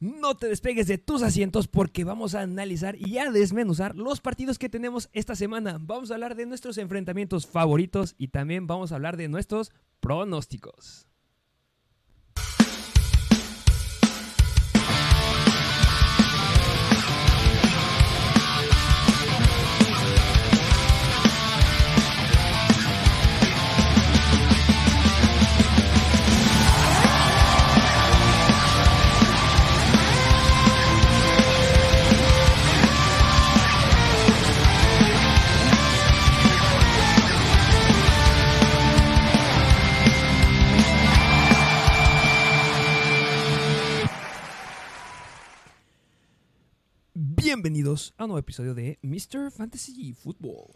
No te despegues de tus asientos porque vamos a analizar y a desmenuzar los partidos que tenemos esta semana. Vamos a hablar de nuestros enfrentamientos favoritos y también vamos a hablar de nuestros pronósticos. Bienvenidos a un nuevo episodio de Mr. Fantasy Football.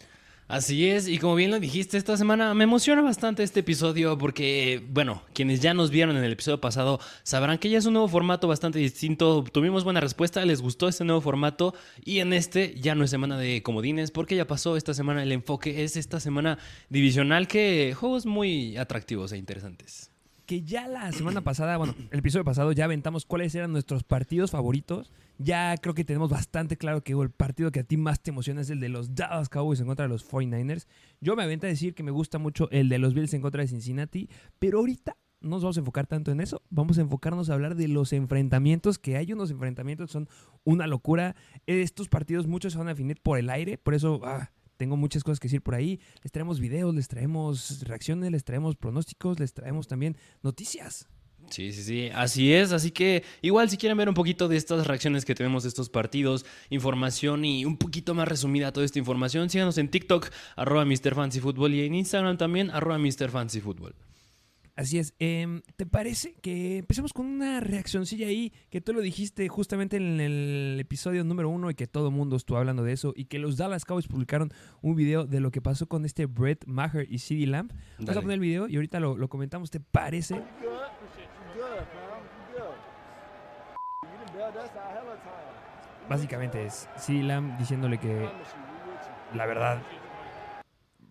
Así es, y como bien lo dijiste, esta semana me emociona bastante este episodio porque, bueno, quienes ya nos vieron en el episodio pasado sabrán que ya es un nuevo formato bastante distinto. Tuvimos buena respuesta, les gustó este nuevo formato y en este ya no es semana de comodines porque ya pasó esta semana el enfoque, es esta semana divisional que juegos muy atractivos e interesantes que ya la semana pasada, bueno, el episodio pasado ya aventamos cuáles eran nuestros partidos favoritos. Ya creo que tenemos bastante claro que el partido que a ti más te emociona es el de los Dallas Cowboys en contra de los 49ers. Yo me avento a decir que me gusta mucho el de los Bills en contra de Cincinnati, pero ahorita no nos vamos a enfocar tanto en eso. Vamos a enfocarnos a hablar de los enfrentamientos, que hay unos enfrentamientos que son una locura. Estos partidos muchos se van a definir por el aire, por eso... Ah, tengo muchas cosas que decir por ahí. Les traemos videos, les traemos reacciones, les traemos pronósticos, les traemos también noticias. Sí, sí, sí, así es. Así que igual si quieren ver un poquito de estas reacciones que tenemos de estos partidos, información y un poquito más resumida toda esta información, síganos en TikTok, arroba MrFancyFootball y en Instagram también, arroba MrFancyFootball. Así es. Em, ¿Te parece que empecemos con una reaccioncilla ahí? Que tú lo dijiste justamente en el episodio número uno y que todo el mundo estuvo hablando de eso. Y que los Dallas Cowboys publicaron un video de lo que pasó con este Brett Maher y CD Lamb. Vamos a poner el video y ahorita lo, lo comentamos. ¿Te parece? Básicamente es CD Lamb diciéndole que la verdad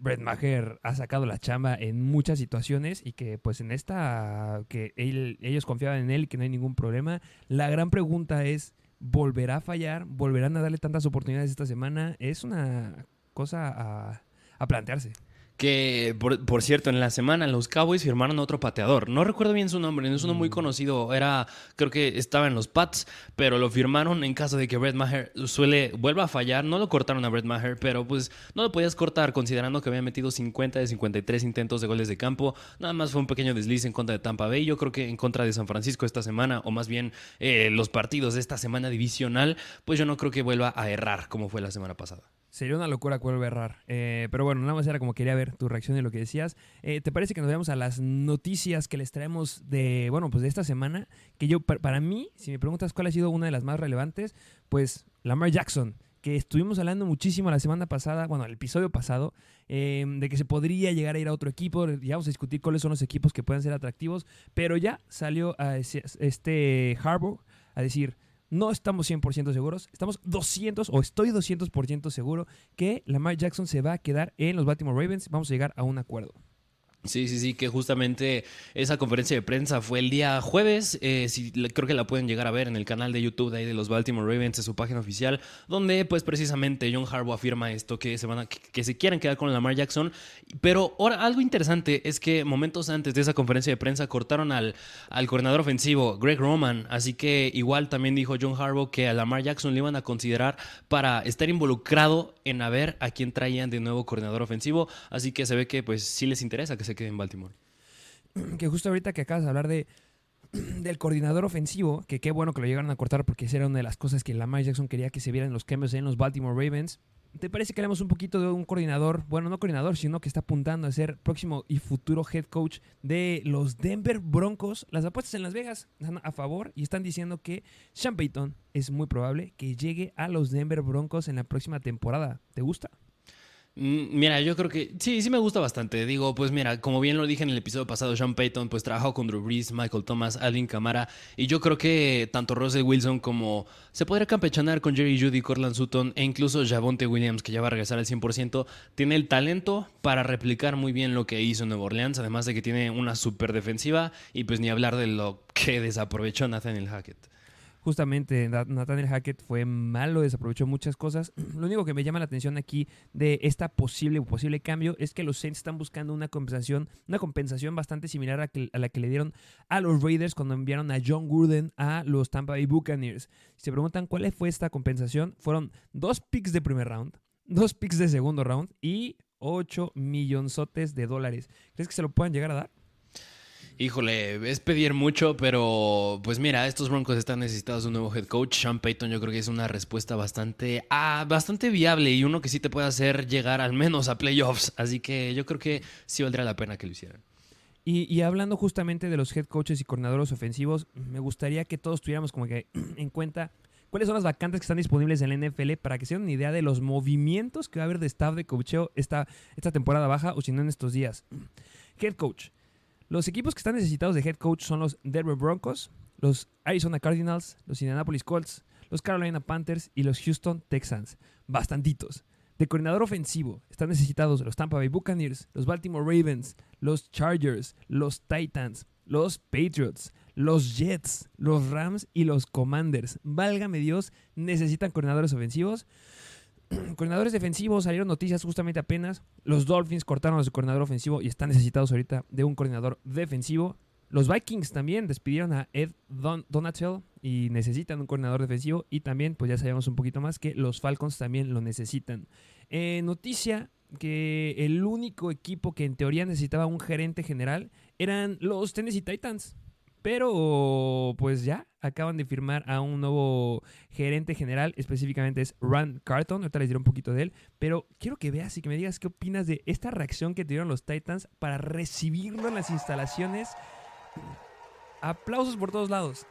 Brett Maher ha sacado la chamba en muchas situaciones y que pues en esta que ellos confiaban en él y que no hay ningún problema. La gran pregunta es, ¿volverá a fallar? ¿Volverán a darle tantas oportunidades esta semana? Es una cosa a, a plantearse. Que, por, cierto, en la semana los Cowboys firmaron a otro pateador. No recuerdo bien su nombre, no es uno muy mm. conocido. Era, creo que estaba en los Pats, pero lo firmaron en caso de que Brett Maher suele, vuelva a fallar. No lo cortaron a Brett Maher, pero pues no lo podías cortar considerando que había metido 50 de 53 intentos de goles de campo. Nada más fue un pequeño desliz en contra de Tampa Bay. Yo creo que en contra de San Francisco esta semana, o más bien eh, los partidos de esta semana divisional, pues yo no creo que vuelva a errar como fue la semana pasada. Sería una locura vuelva a errar. Eh, pero bueno, nada más era como quería ver tu reacción y lo que decías. Eh, ¿Te parece que nos veamos a las noticias que les traemos de, bueno, pues de esta semana? Que yo, para mí, si me preguntas cuál ha sido una de las más relevantes, pues Lamar Jackson que estuvimos hablando muchísimo la semana pasada, bueno, el episodio pasado, eh, de que se podría llegar a ir a otro equipo. Ya vamos a discutir cuáles son los equipos que pueden ser atractivos, pero ya salió a este Harbour a decir, no estamos 100% seguros, estamos 200 o estoy 200% seguro que Lamar Jackson se va a quedar en los Baltimore Ravens. Vamos a llegar a un acuerdo. Sí, sí, sí, que justamente esa conferencia de prensa fue el día jueves. Eh, creo que la pueden llegar a ver en el canal de YouTube de, ahí de los Baltimore Ravens, en su página oficial, donde pues precisamente John Harbaugh afirma esto, que se, van a, que, se quieren quedar con Lamar Jackson. Pero ahora algo interesante es que momentos antes de esa conferencia de prensa cortaron al, al coordinador ofensivo, Greg Roman. Así que igual también dijo John Harbaugh que a Lamar Jackson le iban a considerar para estar involucrado en a ver a quién traían de nuevo coordinador ofensivo. Así que se ve que pues sí les interesa que se quede en Baltimore. Que justo ahorita que acabas de hablar de del coordinador ofensivo, que qué bueno que lo llegaron a cortar porque esa era una de las cosas que Lamar Jackson quería que se vieran los cambios en los Baltimore Ravens. ¿Te parece que haremos un poquito de un coordinador, bueno, no coordinador, sino que está apuntando a ser próximo y futuro head coach de los Denver Broncos? Las apuestas en Las Vegas están a favor y están diciendo que Sean Payton es muy probable que llegue a los Denver Broncos en la próxima temporada. ¿Te gusta? Mm, mira, yo creo que sí, sí me gusta bastante. Digo, pues mira, como bien lo dije en el episodio pasado, Sean Payton pues trabajó con Drew Brees, Michael Thomas, Alvin Kamara y yo creo que tanto Russell Wilson como se podría campechanar con Jerry Judy, Cortland Sutton e incluso Javonte Williams que ya va a regresar al 100%, tiene el talento para replicar muy bien lo que hizo en Nueva Orleans, además de que tiene una super defensiva y pues ni hablar de lo que desaprovechó Nathaniel Hackett. Justamente Nathaniel Hackett fue malo, desaprovechó muchas cosas. Lo único que me llama la atención aquí de esta posible posible cambio es que los Saints están buscando una compensación, una compensación bastante similar a, la que le dieron a los Raiders cuando enviaron a John Gruden a los Tampa Bay Buccaneers. Si se preguntan cuál fue esta compensación, fueron dos picks de primer round, dos picks de segundo round y 8 millonzotes de dólares. ¿Crees que se lo puedan llegar a dar? Híjole, es pedir mucho, pero pues mira, estos Broncos están necesitados de un nuevo head coach. Sean Payton yo creo que es una respuesta bastante, ah, bastante viable y uno que sí te puede hacer llegar al menos a playoffs. Así que yo creo que sí valdría la pena que lo hicieran. Y, hablando justamente de los head coaches y coordinadores ofensivos, me gustaría que todos tuviéramos como que en cuenta cuáles son las vacantes que están disponibles en la NFL para que se den una idea de los movimientos que va a haber de staff de coacheo esta, esta temporada baja o si no en estos días. Head coach. Los equipos que están necesitados de head coach son los Denver Broncos, los Arizona Cardinals, los Indianapolis Colts, los Carolina Panthers y los Houston Texans. Bastantitos. De coordinador ofensivo están necesitados los Tampa Bay Buccaneers, los Baltimore Ravens, los Chargers, los Titans, los Patriots, los Jets, los Rams y los Commanders. Válgame Dios, necesitan coordinadores ofensivos. coordinadores defensivos salieron noticias justamente apenas. Los Dolphins cortaron a su coordinador ofensivo y están necesitados ahorita de un coordinador defensivo. Los Vikings también despidieron a Ed Don Donatel y necesitan un coordinador defensivo. Y también, pues ya sabemos un poquito más que los Falcons también lo necesitan. Eh, noticia que el único equipo que en teoría necesitaba un gerente general eran los Tennessee Titans. Pero pues ya acaban de firmar a un nuevo gerente general, específicamente es Rand Carton, ahorita les diré un poquito de él, pero quiero que veas y que me digas qué opinas de esta reacción que tuvieron los Titans para recibirlo en las instalaciones. Aplausos por todos lados.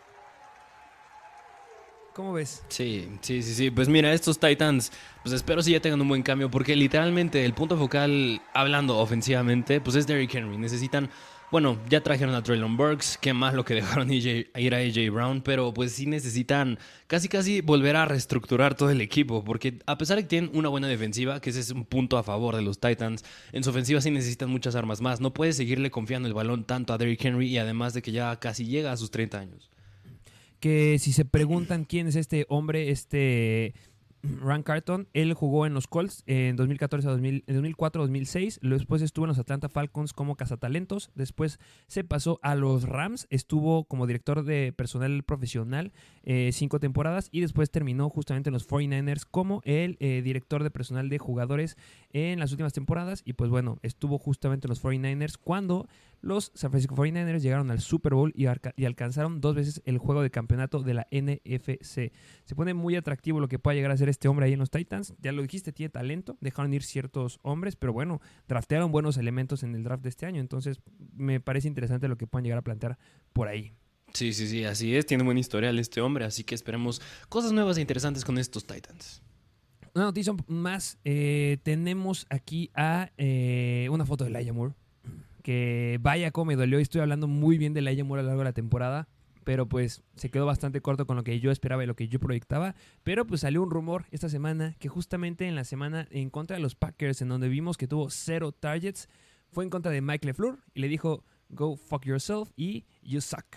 ¿Cómo ves? Sí, sí, sí, sí. Pues mira, estos Titans, pues espero si ya tengan un buen cambio, porque literalmente el punto focal, hablando ofensivamente, pues es Derrick Henry. Necesitan bueno, ya trajeron a Traylon Burks, qué más lo que dejaron ir a AJ Brown, pero pues sí necesitan casi casi volver a reestructurar todo el equipo, porque a pesar de que tienen una buena defensiva, que ese es un punto a favor de los Titans, en su ofensiva sí necesitan muchas armas más. No puedes seguirle confiando el balón tanto a Derrick Henry y además de que ya casi llega a sus 30 años. Que si se preguntan quién es este hombre, este Rand Carton, él jugó en los Colts en 2014 a 2004 2006, después estuvo en los Atlanta Falcons como cazatalentos, después se pasó a los Rams, estuvo como director de personal profesional eh, cinco temporadas y después terminó justamente en los 49ers como el eh, director de personal de jugadores en las últimas temporadas y pues bueno, estuvo justamente en los 49ers cuando los San Francisco 49ers llegaron al Super Bowl y, y, alcanzaron dos veces el juego de campeonato de la NFC. Se pone muy atractivo lo que pueda llegar a ser este hombre ahí en los Titans. Ya lo dijiste, tiene talento. Dejaron ir ciertos hombres, pero bueno, draftearon buenos elementos en el draft de este año. Entonces, me parece interesante lo que puedan llegar a plantear por ahí. Sí, sí, sí, así es. Tiene buen historial este hombre, así que esperemos cosas nuevas e interesantes con estos Titans. Una noticia más. Eh, tenemos aquí a eh, una foto de Laia Moore que vaya como me dolió estoy hablando muy bien de la Moore a lo largo de la temporada, pero pues se quedó bastante corto con lo que yo esperaba y lo que yo proyectaba, pero pues salió un rumor esta semana que justamente en la semana en contra de los Packers, en donde vimos que tuvo cero targets, fue en contra de Mike LeFleur y le dijo, go fuck yourself y you suck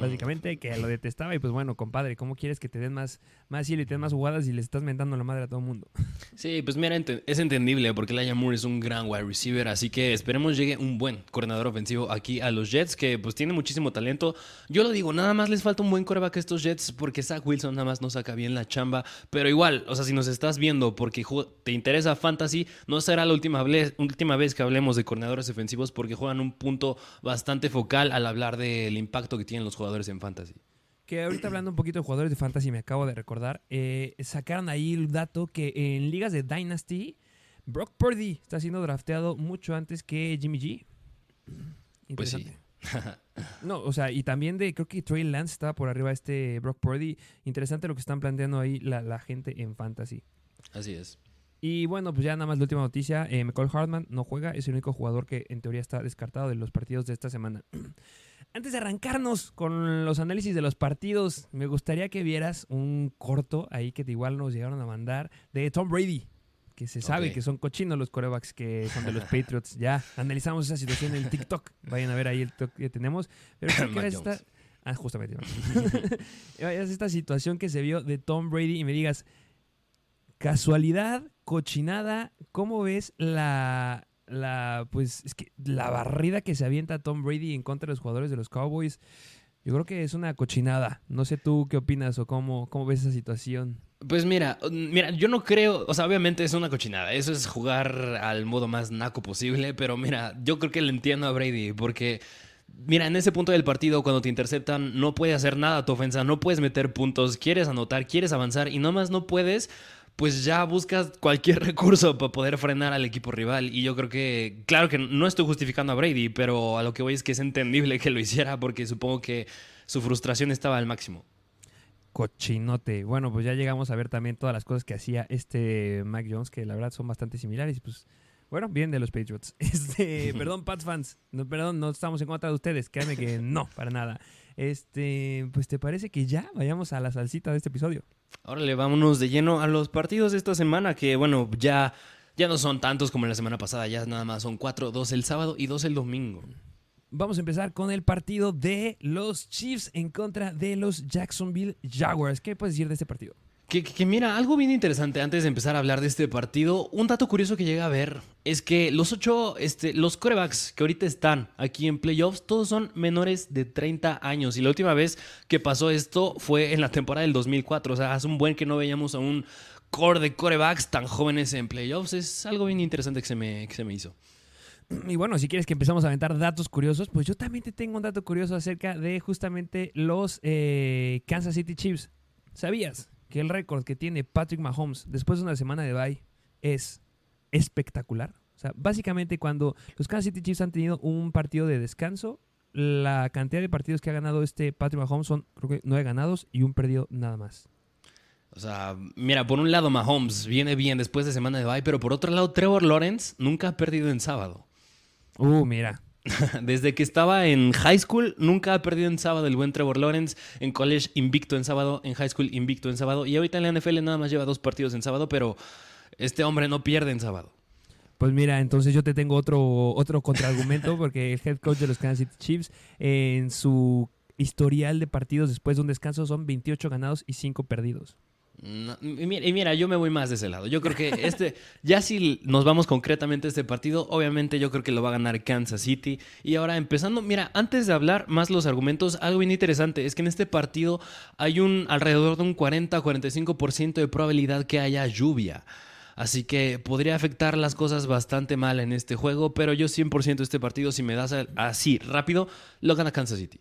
básicamente, que lo detestaba. Y pues bueno, compadre, ¿cómo quieres que te den más, más y te den más jugadas y le estás mentando la madre a todo el mundo? Sí, pues mira, es entendible porque Laia Moore es un gran wide receiver, así que esperemos llegue un buen coordinador ofensivo aquí a los Jets, que pues tiene muchísimo talento. Yo lo digo, nada más les falta un buen coreback a estos Jets porque Zach Wilson nada más no saca bien la chamba, pero igual, o sea, si nos estás viendo porque te interesa fantasy, no será la última vez, última vez que hablemos de coordinadores ofensivos porque juegan un punto bastante focal al hablar del impacto que tienen los jugadores en fantasy. Que ahorita hablando un poquito de jugadores de fantasy, me acabo de recordar, eh, sacaron ahí el dato que en ligas de Dynasty, Brock Purdy está siendo drafteado mucho antes que Jimmy G. Pues sí. no, o sea, y también de, creo que Trey Lance estaba por arriba este Brock Purdy. Interesante lo que están planteando ahí la, gente en fantasy. Así es. Y bueno, pues ya nada más la última noticia. Eh, McCall Hartman no juega, es el único jugador que en teoría está descartado de los partidos de esta semana. Antes de arrancarnos con los análisis de los partidos, me gustaría que vieras un corto ahí que igual nos llegaron a mandar de Tom Brady, que se sabe que son cochinos los corebacks que son de los Patriots. Ya analizamos esa situación en TikTok. Vayan a ver ahí el TikTok que tenemos. Pero que esta, Ah, justamente. es esta situación que se vio de Tom Brady y me digas, casualidad, cochinada, ¿cómo ves la, la, pues, es que la barrida que se avienta Tom Brady en contra de los jugadores de los Cowboys? Yo creo que es una cochinada. No sé tú qué opinas o cómo, cómo ves esa situación. Pues mira, mira, yo no creo, o sea, obviamente es una cochinada, eso es jugar al modo más naco posible, pero mira, yo creo que le entiendo a Brady, porque Mira, en ese punto del partido, cuando te interceptan, no puedes hacer nada a tu ofensa, no puedes meter puntos, quieres anotar, quieres avanzar y nomás no puedes, pues ya buscas cualquier recurso para poder frenar al equipo rival. Y yo creo que, claro que no estoy justificando a Brady, pero a lo que voy es que es entendible que lo hiciera porque supongo que su frustración estaba al máximo. Cochinote. Bueno, pues ya llegamos a ver también todas las cosas que hacía este Mac Jones, que la verdad son bastante similares. Y pues bueno, bien de los Patriots. Este, perdón, Pats fans. No, perdón, no estamos en contra de ustedes. Créanme que no, para nada. Este, pues te parece que ya vayamos a la salsita de este episodio. Órale, vámonos de lleno a los partidos de esta semana, que bueno, ya, ya no son tantos como la semana pasada, ya nada más son cuatro, dos el sábado y dos el domingo. Vamos a empezar con el partido de los Chiefs en contra de los Jacksonville Jaguars. ¿Qué puedes decir de este partido? Que, mira, algo bien interesante antes de empezar a hablar de este partido, un dato curioso que llega a ver es que los ocho, este, los corebacks que ahorita están aquí en playoffs, todos son menores de 30 años. Y la última vez que pasó esto fue en la temporada del 2004. O sea, hace un buen que no veíamos a un core de corebacks tan jóvenes en playoffs. Es algo bien interesante que se me, que se me hizo. Y bueno, si quieres que empezamos a aventar datos curiosos, pues yo también te tengo un dato curioso acerca de justamente los eh, Kansas City Chiefs. ¿Sabías que el récord que tiene Patrick Mahomes después de una semana de bye es espectacular. O sea, básicamente cuando los Kansas City Chiefs han tenido un partido de descanso, la cantidad de partidos que ha ganado este Patrick Mahomes son, creo que, nueve ganados y un perdido nada más. O sea, mira, por un lado Mahomes viene bien después de semana de bye, pero por otro lado Trevor Lawrence nunca ha perdido en sábado. Uh, mira. Desde que estaba en high school, nunca ha perdido en sábado el buen Trevor Lawrence. En college, invicto en sábado. En high school, invicto en sábado. Y ahorita en la NFL nada más lleva dos partidos en sábado, pero este hombre no pierde en sábado. Pues mira, entonces yo te tengo otro, otro contraargumento, porque el head coach de los Kansas City Chiefs, en su historial de partidos después de un descanso, son 28 ganados y 5 perdidos y, mira, yo me voy más de ese lado. Yo creo que este, ya si nos vamos concretamente a este partido, obviamente yo creo que lo va a ganar Kansas City. Y ahora empezando, mira, antes de hablar más los argumentos, algo bien interesante es que en este partido hay un alrededor de un 40-45% de probabilidad que haya lluvia. Así que podría afectar las cosas bastante mal en este juego, pero yo 100% este partido, si me das así rápido, lo gana Kansas City.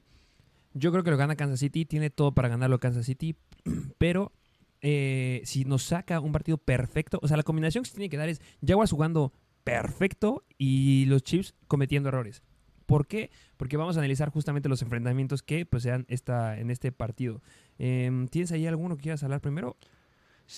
Yo creo que lo gana Kansas City, tiene todo para ganarlo Kansas City, pero eh, si nos saca un partido perfecto, o sea, la combinación que se tiene que dar es Jaguars jugando perfecto y los Chiefs cometiendo errores. ¿Por qué? Porque vamos a analizar justamente los enfrentamientos que pues, sean esta, en este partido. Em, ¿Tienes ahí alguno que quieras hablar primero?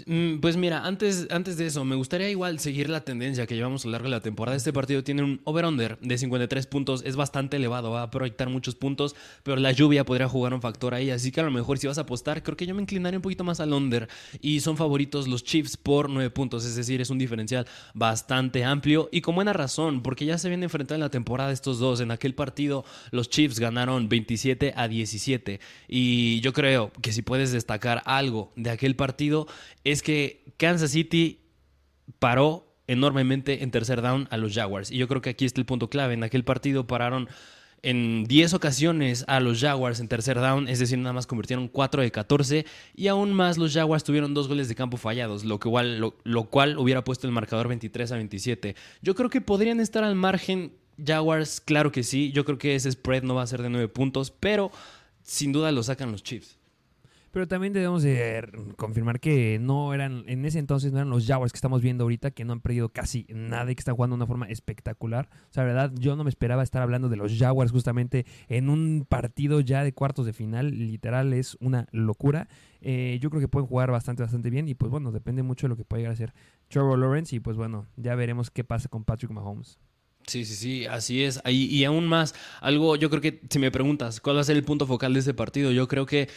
Mm, pues mira, antes, antes de eso, me gustaría igual seguir la tendencia que llevamos a lo largo de la temporada. Este partido tiene un over-under de 53 puntos, es bastante elevado, va a proyectar muchos puntos, pero la lluvia podría jugar un factor ahí. Así que a lo mejor si vas a apostar, creo que yo me inclinaría un poquito más al under. Y son favoritos los Chiefs por 9 puntos, es decir, es un diferencial bastante amplio y con buena razón, porque ya se viene enfrentando en la temporada estos dos. En aquel partido, los Chiefs ganaron 27 a 17. Y yo creo que si puedes destacar algo de aquel partido, es que Kansas City paró enormemente en tercer down a los Jaguars. Y yo creo que aquí está el punto clave. En aquel partido pararon en 10 ocasiones a los Jaguars en tercer down, es decir, nada más convirtieron 4 de 14 y aún más los Jaguars tuvieron dos goles de campo fallados, lo, que igual, lo, cual hubiera puesto el marcador 23 a 27. Yo creo que podrían estar al margen Jaguars, claro que sí, yo creo que ese spread no va a ser de 9 puntos, pero sin duda lo sacan los Chiefs. Pero también debemos de confirmar que no eran, en ese entonces no eran los Jaguars que estamos viendo ahorita, que no han perdido casi nada y que están jugando de una forma espectacular. O sea, la verdad, yo no me esperaba estar hablando de los Jaguars justamente en un partido ya de cuartos de final. Literal, es una locura. Eh, yo creo que pueden jugar bastante, bastante bien. Y pues bueno, depende mucho de lo que pueda llegar a ser Trevor Lawrence. Y pues bueno, ya veremos qué pasa con Patrick Mahomes. Sí, sí, sí, así es. Y, y, aún más, algo, yo creo que si me preguntas cuál va a ser el punto focal de este partido, yo creo que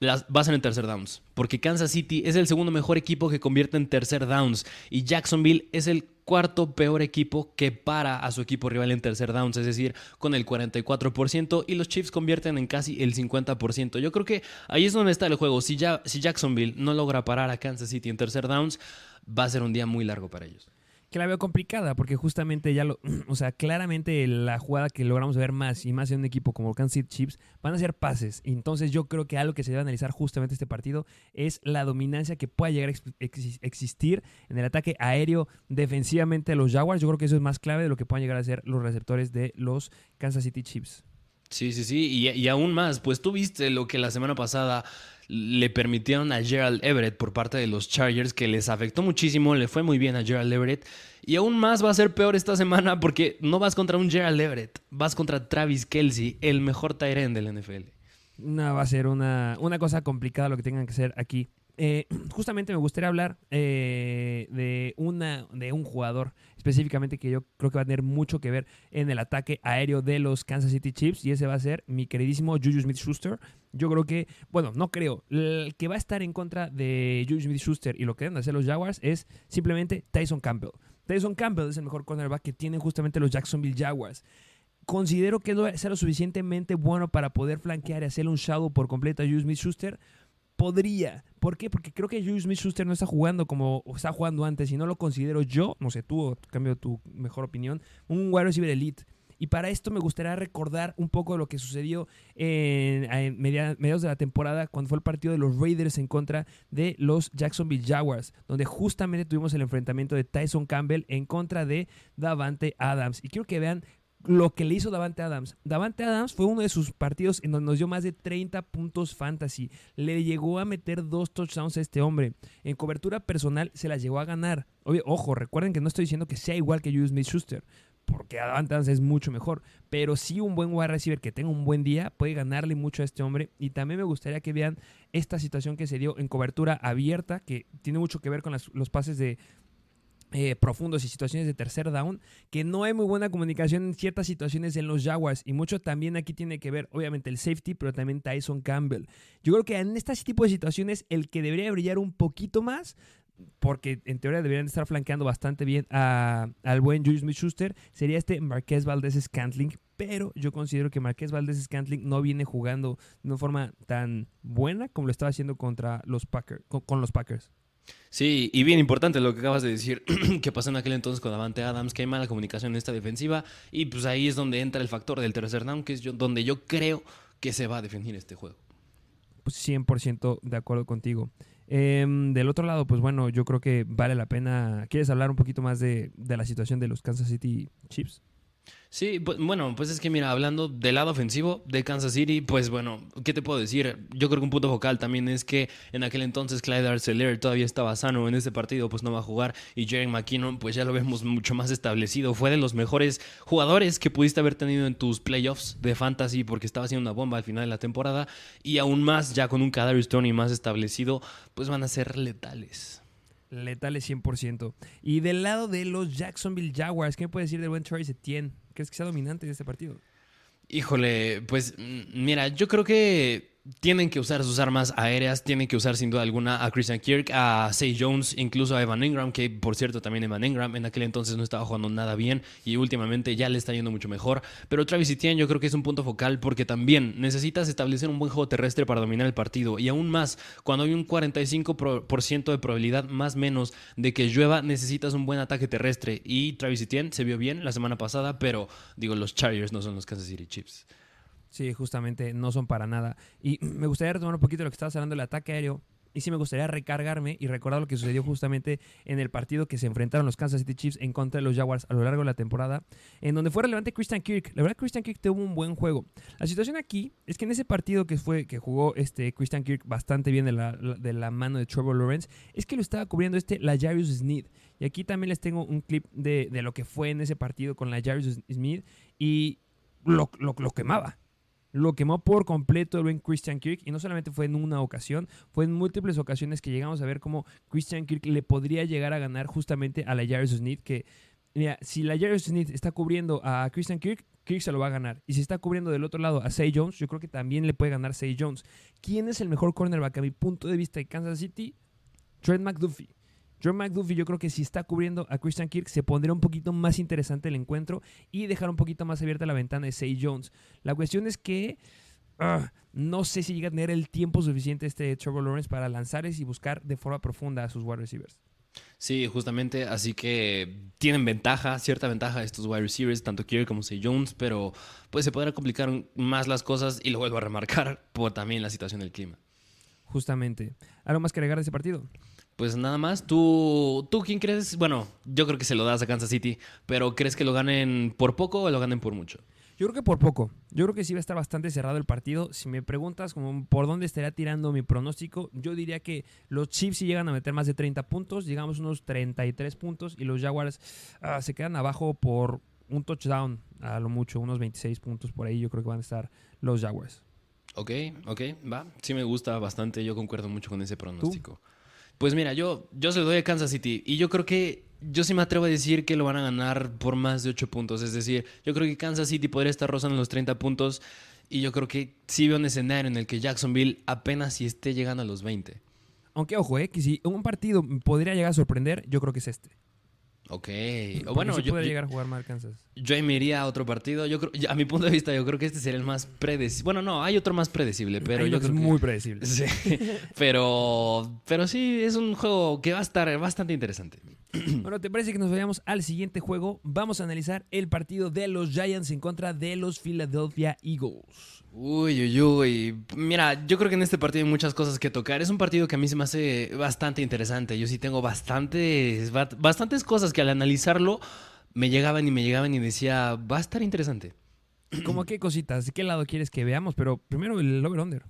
las basan en tercer downs. Porque Kansas City es el segundo mejor equipo que convierte en tercer downs. Y Jacksonville es el cuarto peor equipo que para a su equipo rival en tercer downs, es decir, con el 44% y los Chiefs convierten en casi el 50%. Yo creo que ahí es donde está el juego. Si, ya, si Jacksonville no logra parar a Kansas City en tercer downs, va a ser un día muy largo para ellos que la veo complicada, porque justamente ya lo, o sea, claramente la jugada que logramos ver más y más en un equipo como Kansas City Chiefs van a ser pases. Entonces yo creo que algo que se debe analizar justamente este partido es la dominancia que pueda llegar a existir en el ataque aéreo defensivamente de los Jaguars. Yo creo que eso es más clave de lo que puedan llegar a ser los receptores de los Kansas City Chiefs. Sí, sí, sí, y, y aún más, pues tú viste lo que la semana pasada le permitieron a Gerald Everett por parte de los Chargers, que les afectó muchísimo, le fue muy bien a Gerald Everett. Y aún más va a ser peor esta semana porque no vas contra un Gerald Everett, vas contra Travis Kelsey, el mejor Tyrant del NFL. No, va a ser una, una cosa complicada lo que tengan que hacer aquí. Eh, justamente me gustaría hablar eh, de, una, de un jugador específicamente que yo creo que va a tener mucho que ver en el ataque aéreo de los Kansas City Chiefs y ese va a ser mi queridísimo Juju Smith-Schuster. Yo creo que, bueno, no creo, el que va a estar en contra de Juju Smith-Schuster y lo que deben hacer los Jaguars es simplemente Tyson Campbell. Tyson Campbell es el mejor cornerback que tienen justamente los Jacksonville Jaguars considero que es lo suficientemente bueno para poder flanquear y hacerle un shadow por completo a Juju Smith-Schuster podría. ¿Por qué? Porque creo que Julius Smith-Schuster no está jugando como está jugando antes y no lo considero yo, no sé, tú, cambio tu mejor opinión, un wide receiver elite. Y para esto me gustaría recordar un poco de lo que sucedió en, mediados de la temporada cuando fue el partido de los Raiders en contra de los Jacksonville Jaguars, donde justamente tuvimos el enfrentamiento de Tyson Campbell en contra de Davante Adams. Y quiero que vean lo que le hizo Davante Adams. Davante Adams fue uno de sus partidos en donde nos dio más de 30 puntos fantasy. Le llegó a meter dos touchdowns a este hombre. En cobertura personal se las llegó a ganar. ojo, recuerden que no estoy diciendo que sea igual que Julius Smith-Schuster, porque Davante Adams es mucho mejor. Pero sí un buen wide receiver que tenga un buen día puede ganarle mucho a este hombre. Y también me gustaría que vean esta situación que se dio en cobertura abierta, que tiene mucho que ver con los pases de, eh, profundos y situaciones de tercer down, que no hay muy buena comunicación en ciertas situaciones en los Jaguars. Y mucho también aquí tiene que ver, obviamente, el safety, pero también Tyson Campbell. Yo creo que en este tipo de situaciones, el que debería brillar un poquito más, porque en teoría deberían estar flanqueando bastante bien al buen Julius Smith-Schuster, sería este Marqués Valdez Scantling. Pero yo considero que Marqués Valdez Scantling no viene jugando de una forma tan buena como lo estaba haciendo contra los Packers, con los Packers. Sí, y bien importante lo que acabas de decir, que pasó en aquel entonces con Davante Adams, que hay mala comunicación en esta defensiva, y pues ahí es donde entra el factor del tercer down, que es donde yo creo que se va a definir este juego. Pues 100% de acuerdo contigo. Em, del otro lado, pues bueno, yo creo que vale la pena. ¿Quieres hablar un poquito más de, de la situación de los Kansas City Chiefs? Sí, bueno, pues es que mira, hablando del lado ofensivo de Kansas City, pues bueno, ¿qué te puedo decir? Yo creo que un punto focal también es que en aquel entonces Clyde Arcelor todavía estaba sano en este partido, pues no va a jugar y Jerry McKinnon, pues ya lo vemos mucho más establecido. Fue de los mejores jugadores que pudiste haber tenido en tus playoffs de fantasy porque estaba haciendo una bomba al final de la temporada y aún más ya con un Kadarius Tony más establecido, pues van a ser letales. Letales 100%. Y del lado de los Jacksonville Jaguars, ¿qué me puede decir del buen Travis Etienne? ¿Crees que sea dominante en este partido? Híjole, pues mm, mira, yo creo que tienen que usar sus armas aéreas, tienen que usar sin duda alguna a Christian Kirk, a Say Jones, incluso a Evan Ingram, que por cierto también Evan Ingram en aquel entonces no estaba jugando nada bien y últimamente ya le está yendo mucho mejor. Pero Travis Etienne yo creo que es un punto focal porque también necesitas establecer un buen juego terrestre para dominar el partido y aún más cuando hay un 45% de probabilidad más menos de que llueva, necesitas un buen ataque terrestre y Travis Etienne se vio bien la semana pasada, pero digo, los Chargers no son los Kansas City Chiefs. Sí, justamente no son para nada. Y me gustaría retomar un poquito lo que estabas hablando del ataque aéreo. Y sí me gustaría recargarme y recordar lo que sucedió justamente en el partido que se enfrentaron los Kansas City Chiefs en contra de los Jaguars a lo largo de la temporada, en donde fue relevante Christian Kirk. La verdad, Christian Kirk tuvo un buen juego. La situación aquí es que en ese partido que fue que jugó este Christian Kirk bastante bien de la, de la mano de Trevor Lawrence, es que lo estaba cubriendo este la Jarius Smith. Y aquí también les tengo un clip de, de lo que fue en ese partido con la Jarius Smith y lo, lo, lo quemaba lo quemó por completo el buen Christian Kirk y no solamente fue en una ocasión, fue en múltiples ocasiones que llegamos a ver cómo Christian Kirk le podría llegar a ganar justamente a la Jarvis Smith que mira, si la Jarvis Smith está cubriendo a Christian Kirk, Kirk se lo va a ganar. Y si está cubriendo del otro lado a Say Jones, yo creo que también le puede ganar Say Jones. ¿Quién es el mejor cornerback a mi punto de vista de Kansas City? Trent McDuffie. John McDuffie yo creo que si está cubriendo a Christian Kirk se pondría un poquito más interesante el encuentro y dejar un poquito más abierta la ventana de Say Jones. La cuestión es que ah, no sé si llega a tener el tiempo suficiente este Trevor Lawrence para lanzar y buscar de forma profunda a sus wide receivers. Sí, justamente, así que tienen ventaja, cierta ventaja estos wide receivers, tanto Kirk como Say Jones, pero pues se podrán complicar más las cosas y lo vuelvo a remarcar por también la situación del clima. Justamente. ¿Algo más que agregar de ese partido? Pues nada más, ¿tú, ¿tú quién crees? Bueno, yo creo que se lo das a Kansas City, pero ¿crees que lo ganen por poco o lo ganen por mucho? Yo creo que por poco. Yo creo que sí va a estar bastante cerrado el partido. Si me preguntas como por dónde estaría tirando mi pronóstico, yo diría que los Chiefs sí llegan a meter más de 30 puntos, llegamos unos 33 puntos y los Jaguars ah, se quedan abajo por un touchdown, a lo mucho, unos 26 puntos por ahí. Yo creo que van a estar los Jaguars. Ok, ok, va. Sí me gusta bastante. Yo concuerdo mucho con ese pronóstico. Pues mira, yo, yo se lo doy a Kansas City y yo creo que yo sí me atrevo a decir que lo van a ganar por más de 8 puntos. Es decir, yo creo que Kansas City podría estar rozando los 30 puntos y yo creo que sí veo un escenario en el que Jacksonville apenas si esté llegando a los 20. Aunque ojo, eh, que si un partido podría llegar a sorprender, yo creo que es este. Ok. Porque bueno, sí yo, puede yo- llegar a jugar mal Kansas. yo me iría a otro partido. Yo creo, a mi punto de vista, yo creo que este sería el más predecible. Bueno, no, hay otro más predecible, pero Hay yo creo es que- muy predecible. Sí, pero, pero sí, es un juego que va a estar bastante interesante. Bueno, ¿te parece que nos vayamos al siguiente juego? Vamos a analizar el partido de los Giants en contra de los Philadelphia Eagles. Uy, uy, uy. Mira, yo creo que en este partido hay muchas cosas que tocar. Es un partido que a mí se me hace bastante interesante. Yo sí tengo bastantes, ba- bastantes cosas que al analizarlo me llegaban y me llegaban y decía, va a estar interesante. ¿Cómo qué cositas? ¿De qué lado quieres que veamos? Pero primero el over-under.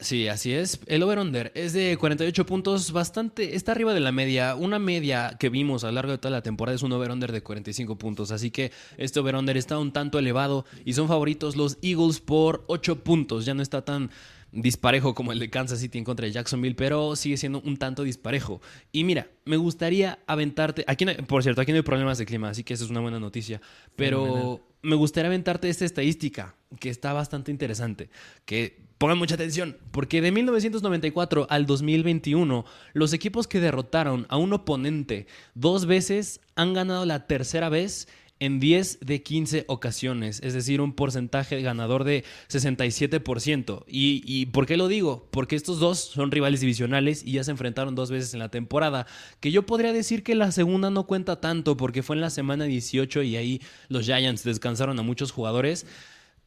Sí, así es. El over-under es de 48 puntos, bastante, está arriba de la media. Una media que vimos a lo largo de toda la temporada es un over-under de 45 puntos. Así que este over-under está un tanto elevado y son favoritos los Eagles por 8 puntos. Ya no está tan disparejo como el de Kansas City en contra de Jacksonville, pero sigue siendo un tanto disparejo. Y mira, me gustaría aventarte. Aquí no por cierto, aquí no hay problemas de clima, así que eso es una buena noticia. Pero Fenomenal. me gustaría aventarte esta estadística que está bastante interesante. Que pongan mucha atención, porque de 1994 al 2021, los equipos que derrotaron a un oponente dos veces han ganado la tercera vez en 10 de 15 ocasiones, es decir, un porcentaje ganador de 67%. ¿Y, ¿Y por qué lo digo? Porque estos dos son rivales divisionales y ya se enfrentaron dos veces en la temporada, que yo podría decir que la segunda no cuenta tanto porque fue en la semana 18 y ahí los Giants descansaron a muchos jugadores,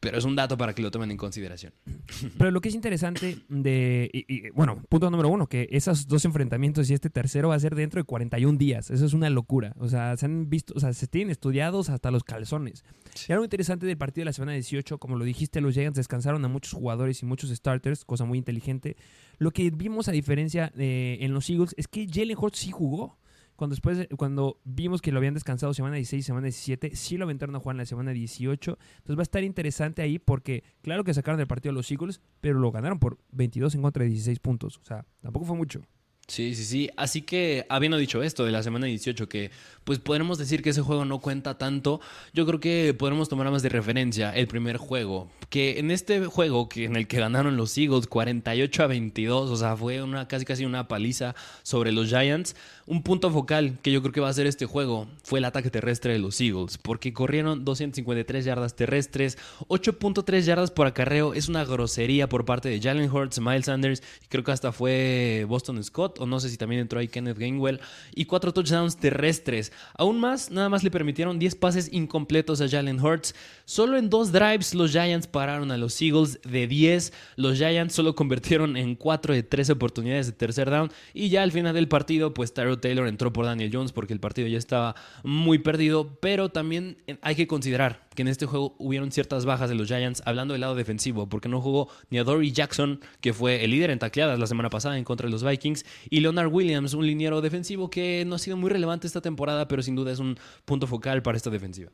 pero es un dato para que lo tomen en consideración. Pero lo que es interesante de. y- y, bueno, punto número uno, que esos dos enfrentamientos y este tercero va a ser dentro de 41 días. Eso es una locura. O sea, se han visto, o sea, se tienen estudiados hasta los calzones. Y algo interesante del partido de la semana 18, como lo dijiste, los Giants descansaron a muchos jugadores y muchos starters, cosa muy inteligente. Lo que vimos a diferencia de- en los Eagles es que Jalen Hurts sí jugó. Cuando después, cuando vimos que lo habían descansado semana 16 semana 17, sí lo aventaron a jugar en la semana 18. Entonces va a estar interesante ahí porque, claro que sacaron del partido a los Eagles, pero lo ganaron por 22 en contra de 16 puntos. O sea, tampoco fue mucho. Sí, sí, sí. Así que, habiendo dicho esto de la semana 18, que pues podremos decir que ese juego no cuenta tanto, yo creo que podremos tomar más de referencia el primer juego. Que en este juego, que en el que ganaron los Eagles 48 a 22, o sea, fue una casi casi una paliza sobre los Giants. Un punto focal que yo creo que va a ser este juego fue el ataque terrestre de los Eagles, porque corrieron 253 yardas terrestres, 8.3 yardas por acarreo. Es una grosería por parte de Jalen Hurts, Miles Sanders, y creo que hasta fue Boston Scott, o no sé si también entró ahí Kenneth Gainwell, y cuatro touchdowns terrestres. Aún más, nada más le permitieron 10 pases incompletos a Jalen Hurts. Solo en dos drives los Giants pararon a los Eagles de 10. Los Giants solo convirtieron en 4 de 13 oportunidades de tercer down. Y ya al final del partido, pues Tyrod Taylor entró por Daniel Jones porque el partido ya estaba muy perdido. Pero también eh, hay que considerar que en este juego hubieron ciertas bajas de los Giants, hablando del lado defensivo, porque no jugó ni a Dory Jackson, que fue el líder en tacleadas la semana pasada en contra de los Vikings, y Leonard Williams, un liniero defensivo que no ha sido muy relevante esta temporada, pero sin duda es un punto focal para esta defensiva.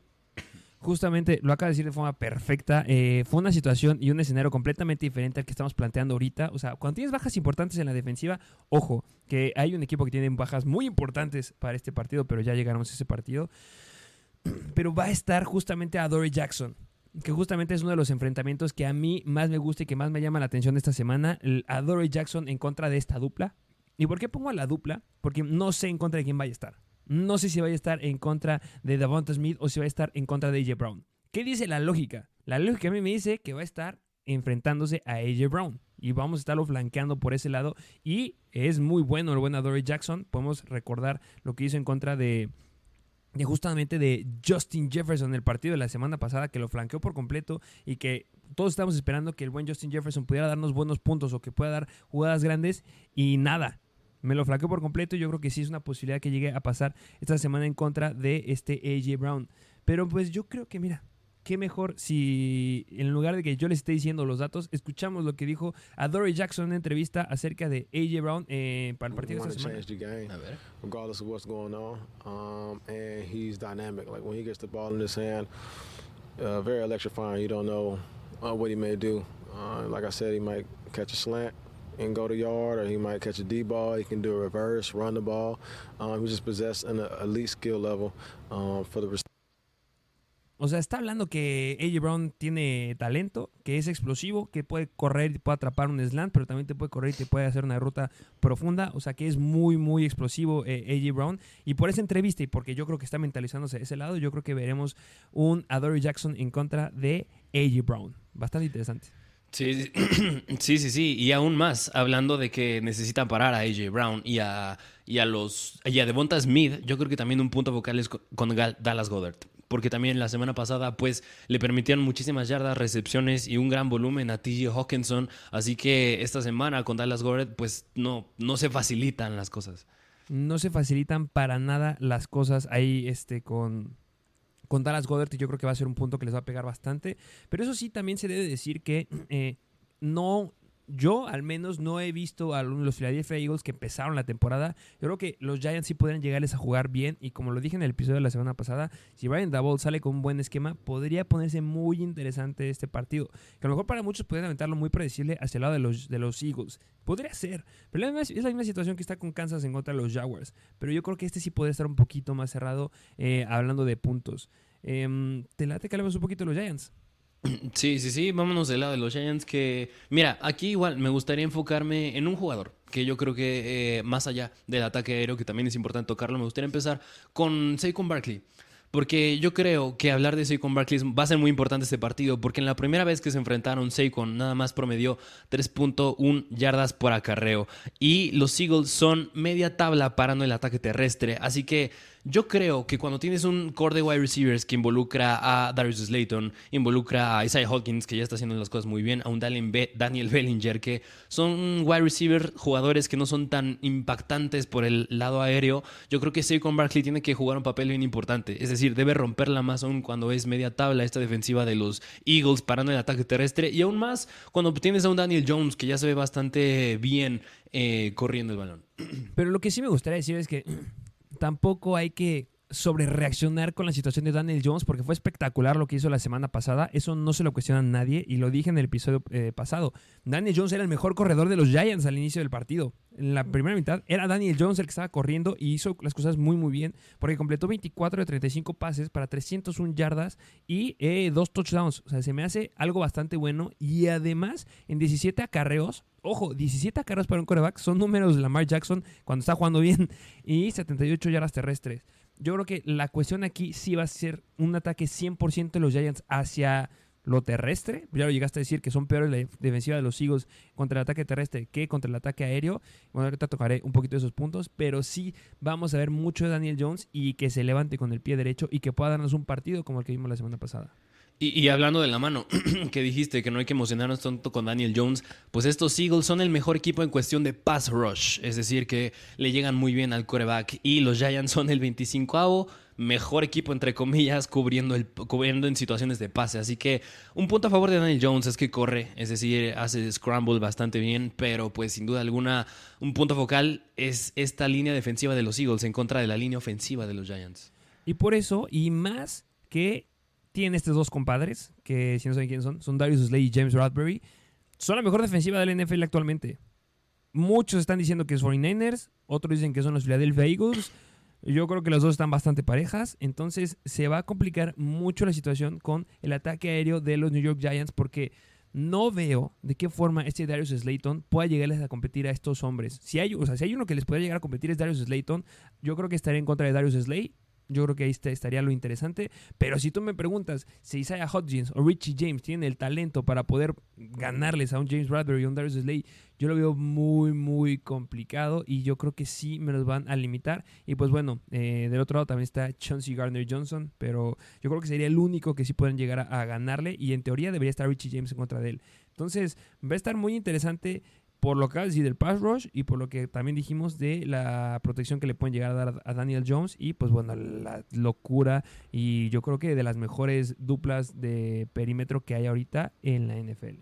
Justamente lo acaba de decir de forma perfecta. Eh, fue una situación y un escenario completamente diferente al que estamos planteando ahorita. O sea, cuando tienes bajas importantes en la defensiva, ojo, que hay un equipo que tiene bajas muy importantes para este partido, pero ya llegaremos a ese partido. Pero va a estar justamente a Dory Jackson. Que justamente es uno de los enfrentamientos que a mí más me gusta y que más me llama la atención esta semana. A Dory Jackson en contra de esta dupla. ¿Y por qué pongo a la dupla? Porque no sé en contra de quién vaya a estar. No sé si vaya a estar en contra de Davonta Smith o si va a estar en contra de AJ Brown. ¿Qué dice la lógica? La lógica a mí me dice que va a estar enfrentándose a AJ Brown. Y vamos a estarlo flanqueando por ese lado. Y es muy bueno el buen Dory Jackson. Podemos recordar lo que hizo en contra de, de justamente de Justin Jefferson el partido de la semana pasada, que lo flanqueó por completo y que todos estamos esperando que el buen Justin Jefferson pudiera darnos buenos puntos o que pueda dar jugadas grandes. Y nada, me lo flaqueó por completo. Yo creo que sí es una posibilidad que llegue a pasar esta semana en contra de este AJ Brown. Pero pues yo creo que, mira, qué mejor si en lugar de que yo les esté diciendo los datos, escuchamos lo que dijo a Dory Jackson en una entrevista acerca de AJ Brown eh, para el partido de esta semana. A ver. Regardless of what's going on, um, and he's dynamic. Like when he gets the ball in his hand, uh, very electrifying. You don't know uh, what he may do. Uh, like I said, he might catch a slant and go to yard, or he might catch a D ball. He can do a reverse, run the ball. Um, he just possessed an elite skill level um, for the. O sea, está hablando que AJ Brown tiene talento, que es explosivo, que puede correr y puede atrapar un slant, pero también te puede correr y te puede hacer una ruta profunda. O sea, que es muy, muy explosivo eh, AJ Brown. Y por esa entrevista y porque yo creo que está mentalizándose ese lado, yo creo que veremos un Adoree Jackson en contra de AJ Brown. Bastante interesante. Sí, sí, sí, sí. Y aún más, hablando de que necesitan parar a AJ Brown y a, y a los y a Devonta Smith, yo creo que también un punto vocal es con Dallas Goddard porque también la semana pasada pues le permitieron muchísimas yardas, recepciones y un gran volumen a TJ Hawkinson, así que esta semana con Dallas Goddard pues no, no se facilitan las cosas. No se facilitan para nada las cosas ahí este, con, con Dallas Goddard y yo creo que va a ser un punto que les va a pegar bastante, pero eso sí también se debe decir que eh, no yo al menos no he visto a los Philadelphia Eagles que empezaron la temporada. Yo creo que los Giants sí podrían llegarles a jugar bien y como lo dije en el episodio de la semana pasada, si Brian Double sale con un buen esquema, podría ponerse muy interesante este partido. Que a lo mejor para muchos pueden aventarlo muy predecible hacia el lado de los, Eagles. Podría ser, pero es la misma situación que está con Kansas en contra de los Jaguars. Pero yo creo que este sí podría estar un poquito más cerrado eh, hablando de puntos. Eh, ¿Te late que hablemos un poquito los Giants? Sí, sí, sí, vámonos del lado de los Giants que, mira, aquí igual me gustaría enfocarme en un jugador que yo creo que eh, más allá del ataque aéreo, que también es importante tocarlo, me gustaría empezar con Saquon Barkley. Porque yo creo que hablar de Saquon Barkley va a ser muy importante este partido, porque en la primera vez que se enfrentaron, Saquon nada más promedió 3.1 yardas por acarreo. Y los Eagles son media tabla parando el ataque terrestre. Así que yo creo que cuando tienes un core de wide receivers que involucra a Darius Slayton, involucra a Isaiah Hawkins, que ya está haciendo las cosas muy bien, a un Daniel Bellinger, que son wide receiver jugadores que no son tan impactantes por el lado aéreo, yo creo que Saquon Barkley tiene que jugar un papel bien importante. Es decir, debe romperla más aún cuando es media tabla esta defensiva de los Eagles parando el ataque terrestre. Y aún más cuando tienes a un Daniel Jones que ya se ve bastante bien eh, corriendo el balón. Pero lo que sí me gustaría decir es que tampoco hay que sobre reaccionar con la situación de Daniel Jones porque fue espectacular lo que hizo la semana pasada. Eso no se lo cuestiona nadie y lo dije en el episodio eh, pasado. Daniel Jones era el mejor corredor de los Giants al inicio del partido. En la primera mitad era Daniel Jones el que estaba corriendo y hizo las cosas muy muy bien porque completó 24 de 35 pases para 301 yardas y eh, dos touchdowns. O sea, se me hace algo bastante bueno y además en 17 acarreos Ojo, 17 acarreos para un coreback son números de Lamar Jackson cuando está jugando bien y 78 yardas terrestres yo creo que la cuestión aquí sí va a ser un ataque 100% de los Giants hacia lo terrestre. Ya lo llegaste a decir que son peores la defensiva de los Eagles contra el ataque terrestre que contra el ataque aéreo. Bueno, ahorita tocaré un poquito de esos puntos, pero sí vamos a ver mucho de Daniel Jones y que se levante con el pie derecho y que pueda darnos un partido como el que vimos la semana pasada. Y, hablando de la mano, que dijiste que no hay que emocionarnos tanto con Daniel Jones, pues estos Eagles son el mejor equipo en cuestión de pass rush, es decir, que le llegan muy bien al coreback. Y los Giants son el 25 mejor equipo, entre comillas, cubriendo, el, cubriendo en situaciones de pase. Así que un punto a favor de Daniel Jones es que corre, es decir, hace scramble bastante bien, pero pues sin duda alguna un punto focal es esta línea defensiva de los Eagles en contra de la línea ofensiva de los Giants. Y por eso, y más que tiene estos dos compadres, que si no saben quiénes son, son Darius Slay y James Bradbury. Son la mejor defensiva del NFL actualmente. Muchos están diciendo que es 49ers, otros dicen que son los Philadelphia Eagles. Yo creo que los dos están bastante parejas, entonces se va a complicar mucho la situación con el ataque aéreo de los New York Giants porque no veo de qué forma este Darius Slayton pueda llegarles a competir a estos hombres. Si hay, o sea, si hay uno que les puede llegar a competir es Darius Slayton, yo creo que estaría en contra de Darius Slay. Yo creo que ahí estaría lo interesante. Pero si tú me preguntas si Isaiah Hodgins o Richie James tienen el talento para poder ganarles a un James Bradbury y un Darius Slay, yo lo veo muy, muy complicado. Y yo creo que sí me los van a limitar. Y pues bueno, eh, del otro lado también está Chauncey Gardner Johnson. Pero yo creo que sería el único que sí pueden llegar a ganarle. Y en teoría debería estar Richie James en contra de él. Entonces va a estar muy interesante por lo que acabas del pass rush y por lo que también dijimos de la protección que le pueden llegar a dar a Daniel Jones y pues bueno, la locura y yo creo que de las mejores duplas de perímetro que hay ahorita en la NFL.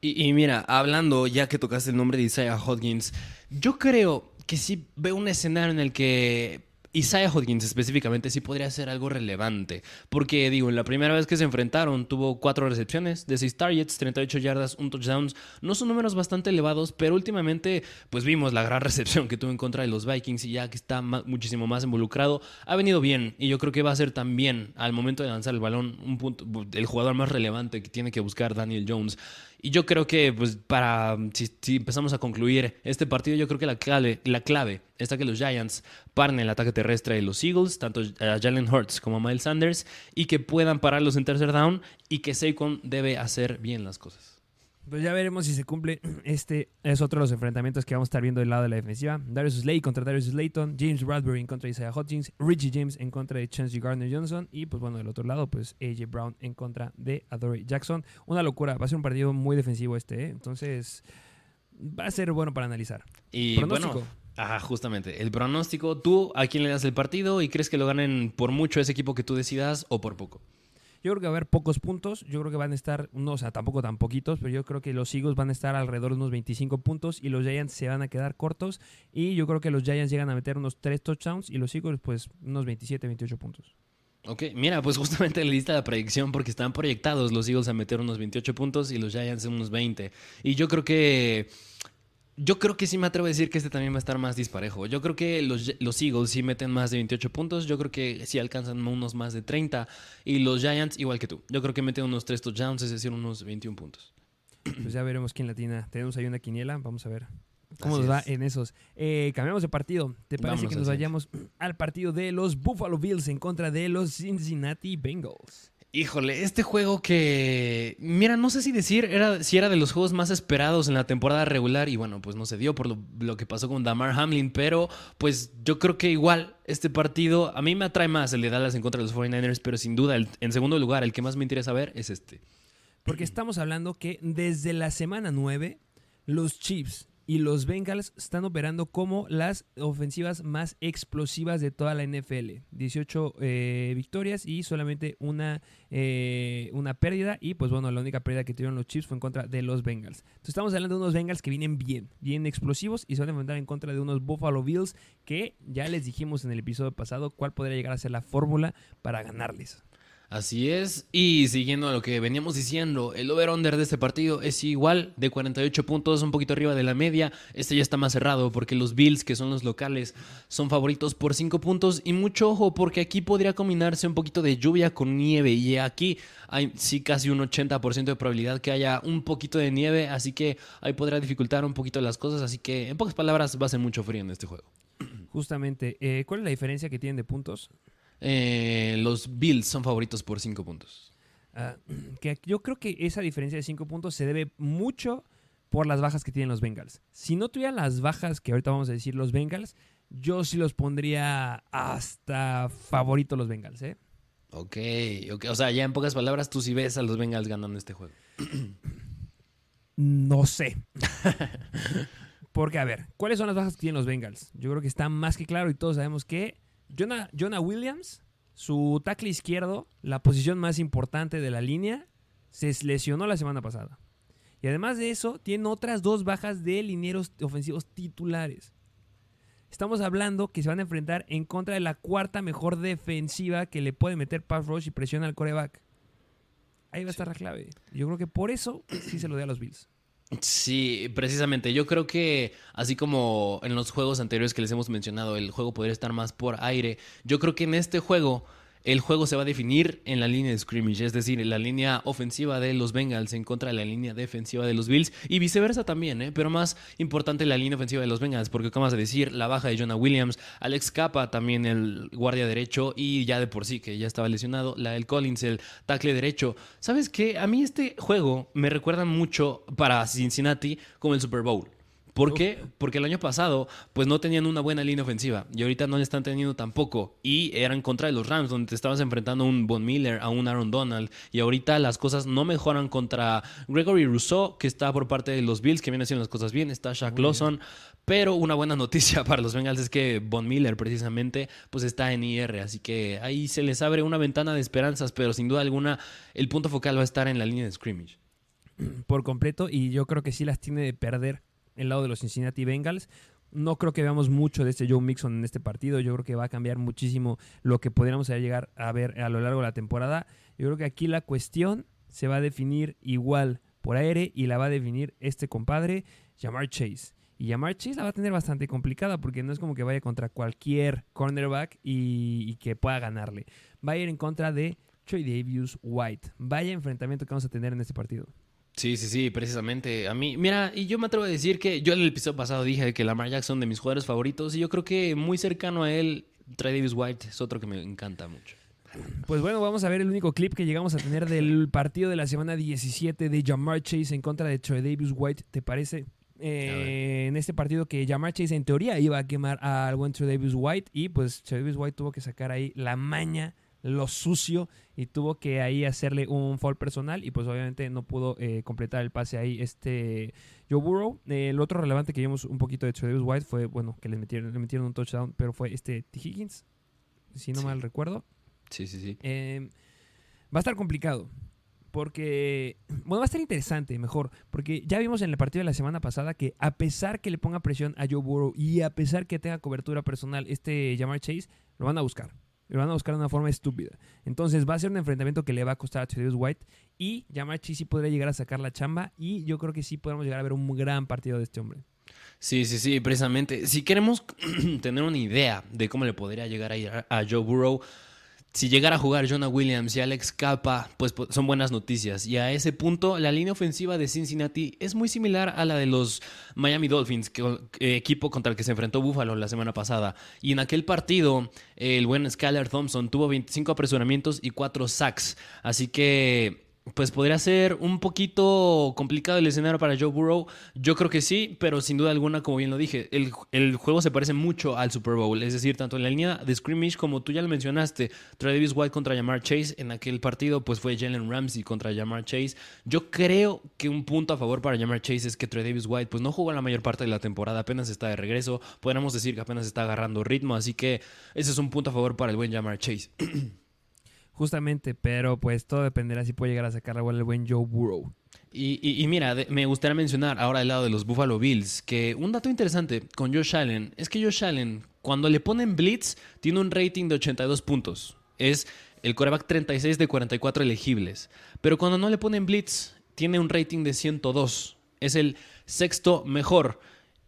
Y, y mira, hablando ya que tocaste el nombre de Isaiah Hodgins, yo creo que sí veo un escenario en el que Isaiah Hodgins específicamente sí podría ser algo relevante. Porque, digo, en la primera vez que se enfrentaron tuvo cuatro recepciones de 6 targets, 38 yardas, un touchdown. No son números bastante elevados, pero últimamente pues vimos la gran recepción que tuvo en contra de los Vikings y ya que está muchísimo más involucrado, ha venido bien. Y yo creo que va a ser también al momento de lanzar el balón un punto, el jugador más relevante que tiene que buscar Daniel Jones. Y yo creo que, pues, para. Si, empezamos a concluir este partido, yo creo que la clave, la clave está que los Giants paren el ataque terrestre de los Eagles, tanto a Jalen Hurts como a Miles Sanders, y que puedan pararlos en tercer down y que Saquon debe hacer bien las cosas. Pues ya veremos si se cumple. Este es otro de los enfrentamientos que vamos a estar viendo del lado de la defensiva. Darius Slay contra Darius Slayton, James Bradbury en contra de Isaiah Hodgins, Richie James en contra de Chancey Gardner Johnson y pues bueno, del otro lado pues AJ Brown en contra de Adore Jackson. Una locura, va a ser un partido muy defensivo este, ¿eh? entonces va a ser bueno para analizar. Y ¿Pronóstico? Ajá, justamente. El pronóstico, ¿tú a quién le das el partido y crees que lo ganen por mucho ese equipo que tú decidas o por poco? Yo creo que va a haber pocos puntos. Yo creo que van a estar, no, o sea, tampoco tan poquitos, pero yo creo que los Eagles van a estar alrededor de unos 25 puntos y los Giants se van a quedar cortos. Y yo creo que los Giants llegan a meter unos 3 touchdowns y los Eagles, pues, unos 27, 28 puntos. Ok, mira, pues justamente le diste la predicción porque están proyectados los Eagles a meter unos 28 puntos y los Giants unos 20. Y yo creo que yo creo que sí me atrevo a decir que este también va a estar más disparejo. Yo creo que los, los, Eagles sí meten más de 28 puntos. Yo creo que sí alcanzan unos más de 30. Y los Giants, igual que tú. Yo creo que meten unos 3 touchdowns, es decir, unos 21 puntos. Pues ya veremos quién latina. Tenemos ahí una quiniela. Vamos a ver cómo nos va en esos. Eh, cambiamos de partido. ¿Te parece que nos vayamos al partido de los Buffalo Bills en contra de los Cincinnati Bengals? Híjole, este juego que. Mira, no sé si decir era, si era de los juegos más esperados en la temporada regular. Y bueno, pues no se dio por lo, que pasó con Damar Hamlin. Pero pues yo creo que igual este partido. A mí me atrae más el de Dallas en contra de los 49ers. Pero sin duda, en segundo lugar, el que más me interesa ver es este. Porque estamos hablando que desde la semana 9, los Chiefs y los Bengals están operando como las ofensivas más explosivas de toda la NFL. 18 eh, victorias y solamente una, eh, una pérdida. Y pues bueno, la única pérdida que tuvieron los Chiefs fue en contra de los Bengals. Entonces estamos hablando de unos Bengals que vienen bien, bien explosivos y se van a enfrentar en contra de unos Buffalo Bills que ya les dijimos en el episodio pasado cuál podría llegar a ser la fórmula para ganarles. Así es. Y siguiendo lo que veníamos diciendo, el over-under de este partido es igual, de 48 puntos, un poquito arriba de la media. Este ya está más cerrado porque los Bills, que son los locales, son favoritos por 5 puntos. Y mucho ojo, porque aquí podría combinarse un poquito de lluvia con nieve. Y aquí hay sí casi un 80% de probabilidad que haya un poquito de nieve. Así que ahí podrá dificultar un poquito las cosas. Así que, en pocas palabras, va a ser mucho frío en este juego. Justamente, eh, ¿cuál es la diferencia que tienen de puntos? Eh, los Bills son favoritos por 5 puntos. Ah, que yo creo que esa diferencia de 5 puntos se debe mucho por las bajas que tienen los Bengals. Si no tuvieran las bajas que ahorita vamos a decir los Bengals, yo sí los pondría hasta favorito los Bengals, ¿eh? Ok, ok. O sea, ya en pocas palabras, tú sí ves a los Bengals ganando este juego. No sé. Porque, a ver, ¿cuáles son las bajas que tienen los Bengals? Yo creo que está más que claro y todos sabemos que Jonah, Williams, su tackle izquierdo, la posición más importante de la línea, se lesionó la semana pasada. Y además de eso, tiene otras dos bajas de linieros ofensivos titulares. Estamos hablando que se van a enfrentar en contra de la cuarta mejor defensiva que le puede meter pass rush y presiona al coreback. Ahí va a estar la clave. Yo creo que por eso sí se lo dé a los Bills. Sí, precisamente. Yo creo que así como en los juegos anteriores que les hemos mencionado, el juego podría estar más por aire. Yo creo que en este juego el juego se va a definir en la línea de scrimmage, es decir, en la línea ofensiva de los Bengals en contra de la línea defensiva de los Bills y viceversa también, ¿eh? pero más importante la línea ofensiva de los Bengals, porque como vas a decir, la baja de Jonah Williams, Alex Capa también el guardia derecho y ya de por sí que ya estaba lesionado, la del Collins, el tackle derecho. ¿Sabes qué? A mí este juego me recuerda mucho para Cincinnati como el Super Bowl. ¿Por qué? Porque el año pasado pues no tenían una buena línea ofensiva y ahorita no la están teniendo tampoco. Y eran contra de los Rams donde te estabas enfrentando a un Von Miller, a un Aaron Donald. Y ahorita las cosas no mejoran contra Gregory Rousseau que está por parte de los Bills que viene haciendo las cosas bien, está Shaq Lawson, pero una buena noticia para los Bengals es que Von Miller precisamente pues está en IR, así que ahí se les abre una ventana de esperanzas, pero sin duda alguna el punto focal va a estar en la línea de scrimmage. Por completo y yo creo que sí las tiene de perder el lado de los Cincinnati Bengals. No creo que veamos mucho de este Joe Mixon en este partido. Yo creo que va a cambiar muchísimo lo que podríamos llegar a ver a lo largo de la temporada. Yo creo que aquí la cuestión se va a definir igual por aire y la va a definir este compadre, Jamar Chase. Y Jamar Chase la va a tener bastante complicada porque no es como que vaya contra cualquier cornerback y, que pueda ganarle. Va a ir en contra de Troy Davis White. Vaya enfrentamiento que vamos a tener en este partido. Sí, sí, sí, precisamente. A mí, mira, y yo me atrevo a decir que yo en el episodio pasado dije que Lamar Jackson de mis jugadores favoritos y yo creo que muy cercano a él, Trey Davis White es otro que me encanta mucho. Pues bueno, vamos a ver el único clip que llegamos a tener del partido de la semana 17 de Jamar Chase en contra de Trey Davis White. ¿Te parece? Eh, en este partido que Jamar Chase en teoría iba a quemar al buen Trey Davis White y pues Trey Davis White tuvo que sacar ahí la maña lo sucio y tuvo que ahí hacerle un fall personal y pues obviamente no pudo eh, completar el pase ahí este Joe Burrow. Eh, el otro relevante que vimos un poquito de Travis White fue, bueno, que le metieron, le metieron un touchdown, pero fue este T. Higgins, si no Sí. mal recuerdo. Sí, sí, sí. Eh, va a estar complicado. Porque, bueno, va a estar interesante, mejor. Porque ya vimos en el partido de la semana pasada que a pesar que le ponga presión a Joe Burrow y a pesar que tenga cobertura personal este Jamar Chase, lo van a buscar. Lo van a buscar una forma estúpida. Entonces va a ser un enfrentamiento que le va a costar a Travis White. Y Jamar Chase sí podría llegar a sacar la chamba. Y yo creo que sí podemos llegar a ver un gran partido de este hombre. Sí, sí, sí, precisamente. Si queremos tener una idea de cómo le podría llegar a ir a Joe Burrow, si llegara a jugar Jonah Williams y Alex Capa, pues po- son buenas noticias. Y a ese punto, la línea ofensiva de Cincinnati es muy similar a la de los Miami Dolphins, eh, equipo contra el que se enfrentó Buffalo la semana pasada. Y en aquel partido, el buen Skylar Thompson tuvo 25 apresuramientos y 4 sacks. Así que pues podría ser un poquito complicado el escenario para Joe Burrow. Yo creo que sí, pero sin duda alguna, como bien lo dije, el, juego se parece mucho al Super Bowl. Es decir, tanto en la línea de scrimmage como tú ya lo mencionaste, Travis White contra Jamar Chase. En aquel partido, pues fue Jalen Ramsey contra Jamar Chase. Yo creo que un punto a favor para Jamar Chase es que Davis White, pues no jugó la mayor parte de la temporada, apenas está de regreso. Podríamos decir que apenas está agarrando ritmo, así que ese es un punto a favor para el buen Jamar Chase. Justamente, pero pues todo dependerá si puede llegar a sacar la bola el buen Joe Burrow. Y, y- y mira, me gustaría mencionar ahora del lado de los Buffalo Bills que un dato interesante con Josh Allen es que Josh Allen, cuando le ponen blitz, tiene un rating de 82 puntos. Es el coreback 36 de 44 elegibles. Pero cuando no le ponen blitz, tiene un rating de 102. Es el sexto mejor.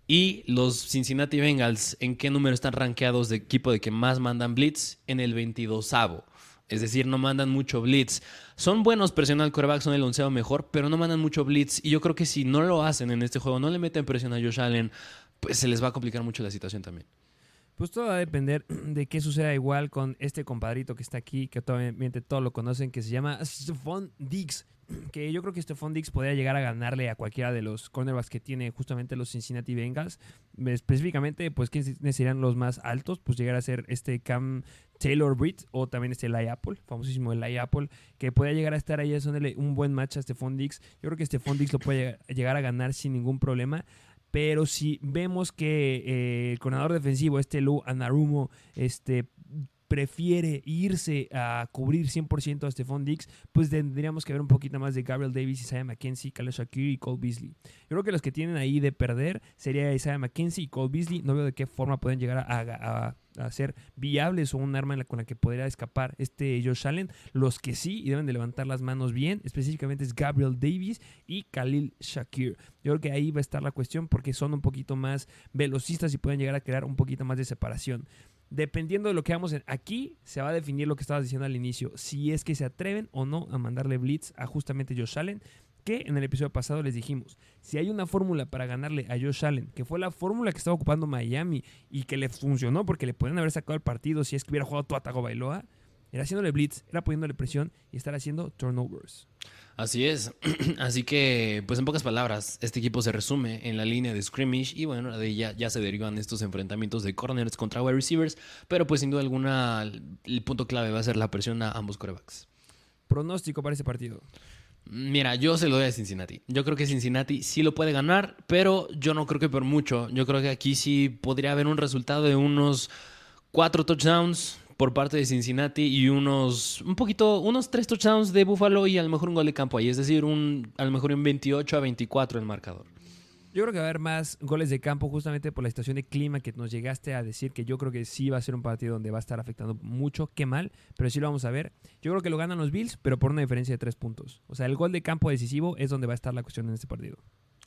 Y los Cincinnati Bengals, ¿en qué número están rankeados de equipo de que más mandan blitz? En el 22avo. Es decir, no mandan mucho blitz. Son buenos presión al coreback, son el onceavo mejor, pero no mandan mucho blitz. Y yo creo que si no lo hacen en este juego, no le meten presión a Josh Allen, pues se les va a complicar mucho la situación también. Pues todo va a depender de qué suceda igual con este compadrito que está aquí, que obviamente todos lo conocen, que se llama Stephon Diggs. Que yo creo que Stephon Diggs podría llegar a ganarle a cualquiera de los cornerbacks que tiene justamente los Cincinnati Bengals. Específicamente, pues, ¿quiénes serían los más altos? Pues llegar a ser este Cam Taylor Britt o también este Eli Apple, famosísimo Eli Apple, que pueda llegar a estar ahí haciéndole un buen match a Stephon Diggs. Yo creo que Stephon Diggs lo puede llegar a ganar sin ningún problema. Pero si vemos que eh, el coordinador defensivo, este Lou Anarumo, este, prefiere irse a cubrir 100% a Stephon Diggs, pues tendríamos que ver un poquito más de Gabriel Davis, Isaiah McKenzie, Khalil Shakir y Cole Beasley. Yo creo que los que tienen ahí de perder sería Isaiah McKenzie y Cole Beasley. No veo de qué forma pueden llegar a, ser viables o un arma con la que podría escapar este Josh Allen. Los que sí y deben de levantar las manos bien, específicamente es Gabriel Davis y Khalil Shakir. Yo creo que ahí va a estar la cuestión porque son un poquito más velocistas y pueden llegar a crear un poquito más de separación. Dependiendo de lo que hagamos en- aquí, se va a definir lo que estabas diciendo al inicio. Si es que se atreven o no a mandarle blitz a justamente Josh Allen. Que en el episodio pasado les dijimos, si hay una fórmula para ganarle a Josh Allen, que fue la fórmula que estaba ocupando Miami y que le funcionó porque le podrían haber sacado el partido si es que hubiera jugado Tua Tagovailoa, era haciéndole blitz, era poniéndole presión y estar haciendo turnovers. Así es. Así que, pues en pocas palabras, este equipo se resume en la línea de scrimmage y bueno, de ella ya se derivan estos enfrentamientos de corners contra wide receivers, pero pues sin duda alguna el punto clave va a ser la presión a ambos corebacks. Pronóstico para ese partido. Mira, yo se lo doy a Cincinnati. Yo creo que Cincinnati sí lo puede ganar, pero yo no creo que por mucho. Yo creo que aquí sí podría haber un resultado de unos cuatro touchdowns por parte de Cincinnati y unos un poquito, unos tres touchdowns de Buffalo y a lo mejor un gol de campo ahí. Es decir, un, a lo mejor un 28 a 24 el marcador. Yo creo que va a haber más goles de campo justamente por la situación de clima que nos llegaste a decir que yo creo que sí va a ser un partido donde va a estar afectando mucho, qué mal, pero sí lo vamos a ver. Yo creo que lo ganan los Bills, pero por una diferencia de tres puntos. O sea, el gol de campo decisivo es donde va a estar la cuestión en este partido.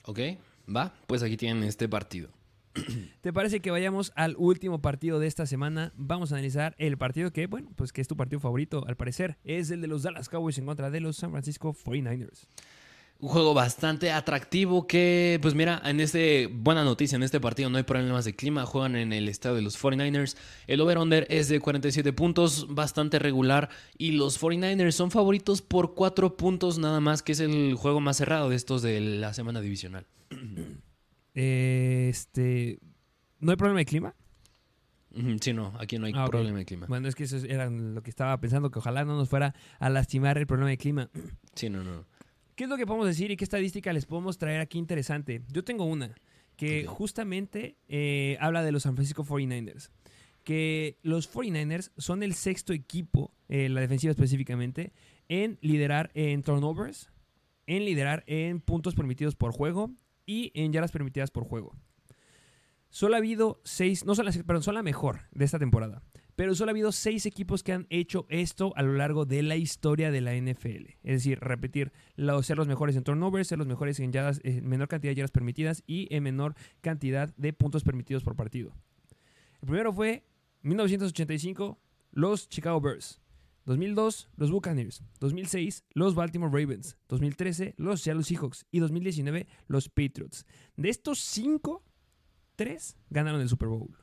¿Ok? Va, pues aquí tienen este partido. ¿Te parece que vayamos al último partido de esta semana? Vamos a analizar el partido que, bueno, pues que es tu partido favorito, al parecer. Es el de los Dallas Cowboys en contra de los San Francisco 49ers. Un juego bastante atractivo que, pues mira, en este, buena noticia, en este partido no hay problemas de clima, juegan en el estadio de los 49ers. El over-under es de 47 puntos, bastante regular, y los 49ers son favoritos por 4 puntos nada más, que es el juego más cerrado de estos de la semana divisional. Eh, este, ¿No hay problema de clima? Sí, no, aquí no hay Ah, ok. problema de clima. Bueno, es que eso era lo que estaba pensando, que ojalá no nos fuera a lastimar el problema de clima. Sí, no, no. ¿Qué es lo que podemos decir y qué estadística les podemos traer aquí interesante? Yo tengo una que Ok. justamente eh, habla de los San Francisco 49ers. Que los 49ers son el sexto equipo, eh, la defensiva específicamente, en liderar en turnovers, en liderar en puntos permitidos por juego y en yardas permitidas por juego. Solo ha habido seis, no son las, perdón, son la mejor de esta temporada. Pero solo ha habido seis equipos que han hecho esto a lo largo de la historia de la NFL. Es decir, repetir, ser los mejores en turnovers, ser los mejores en yardas, en menor cantidad de yardas permitidas y en menor cantidad de puntos permitidos por partido. El primero fue 1985, los Chicago Bears. 2002, los Buccaneers. 2006, los Baltimore Ravens. 2013, los Seattle Seahawks. Y 2019, los Patriots. De estos cinco, tres ganaron el Super Bowl.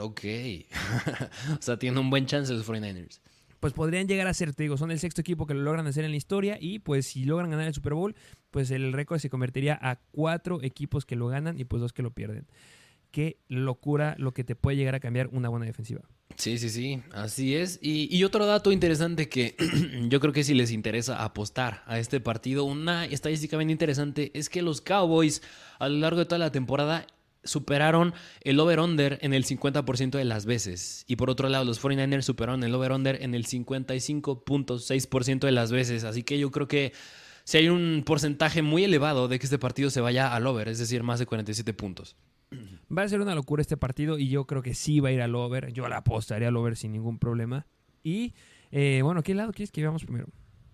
Ok. o sea, tienen un buen chance los 49ers. pues podrían llegar a ser, te digo, son el sexto equipo que lo logran hacer en la historia y pues si logran ganar el Super Bowl, pues el récord se convertiría a cuatro equipos que lo ganan y pues dos que lo pierden. Qué locura lo que te puede llegar a cambiar una buena defensiva. Sí, sí, sí, así es. Y, otro dato interesante que yo creo que si les interesa apostar a este partido, una estadística bien interesante es que los Cowboys a lo largo de toda la temporada superaron el over-under en el 50% de las veces. Y por otro lado, los 49ers superaron el over-under en el 55.6% de las veces. Así que yo creo que si hay un porcentaje muy elevado de que este partido se vaya al over, es decir, más de 47 puntos. Va a ser una locura este partido y yo creo que sí va a ir al over. Yo la apostaría al over sin ningún problema. Y eh, bueno, ¿qué lado quieres que veamos primero?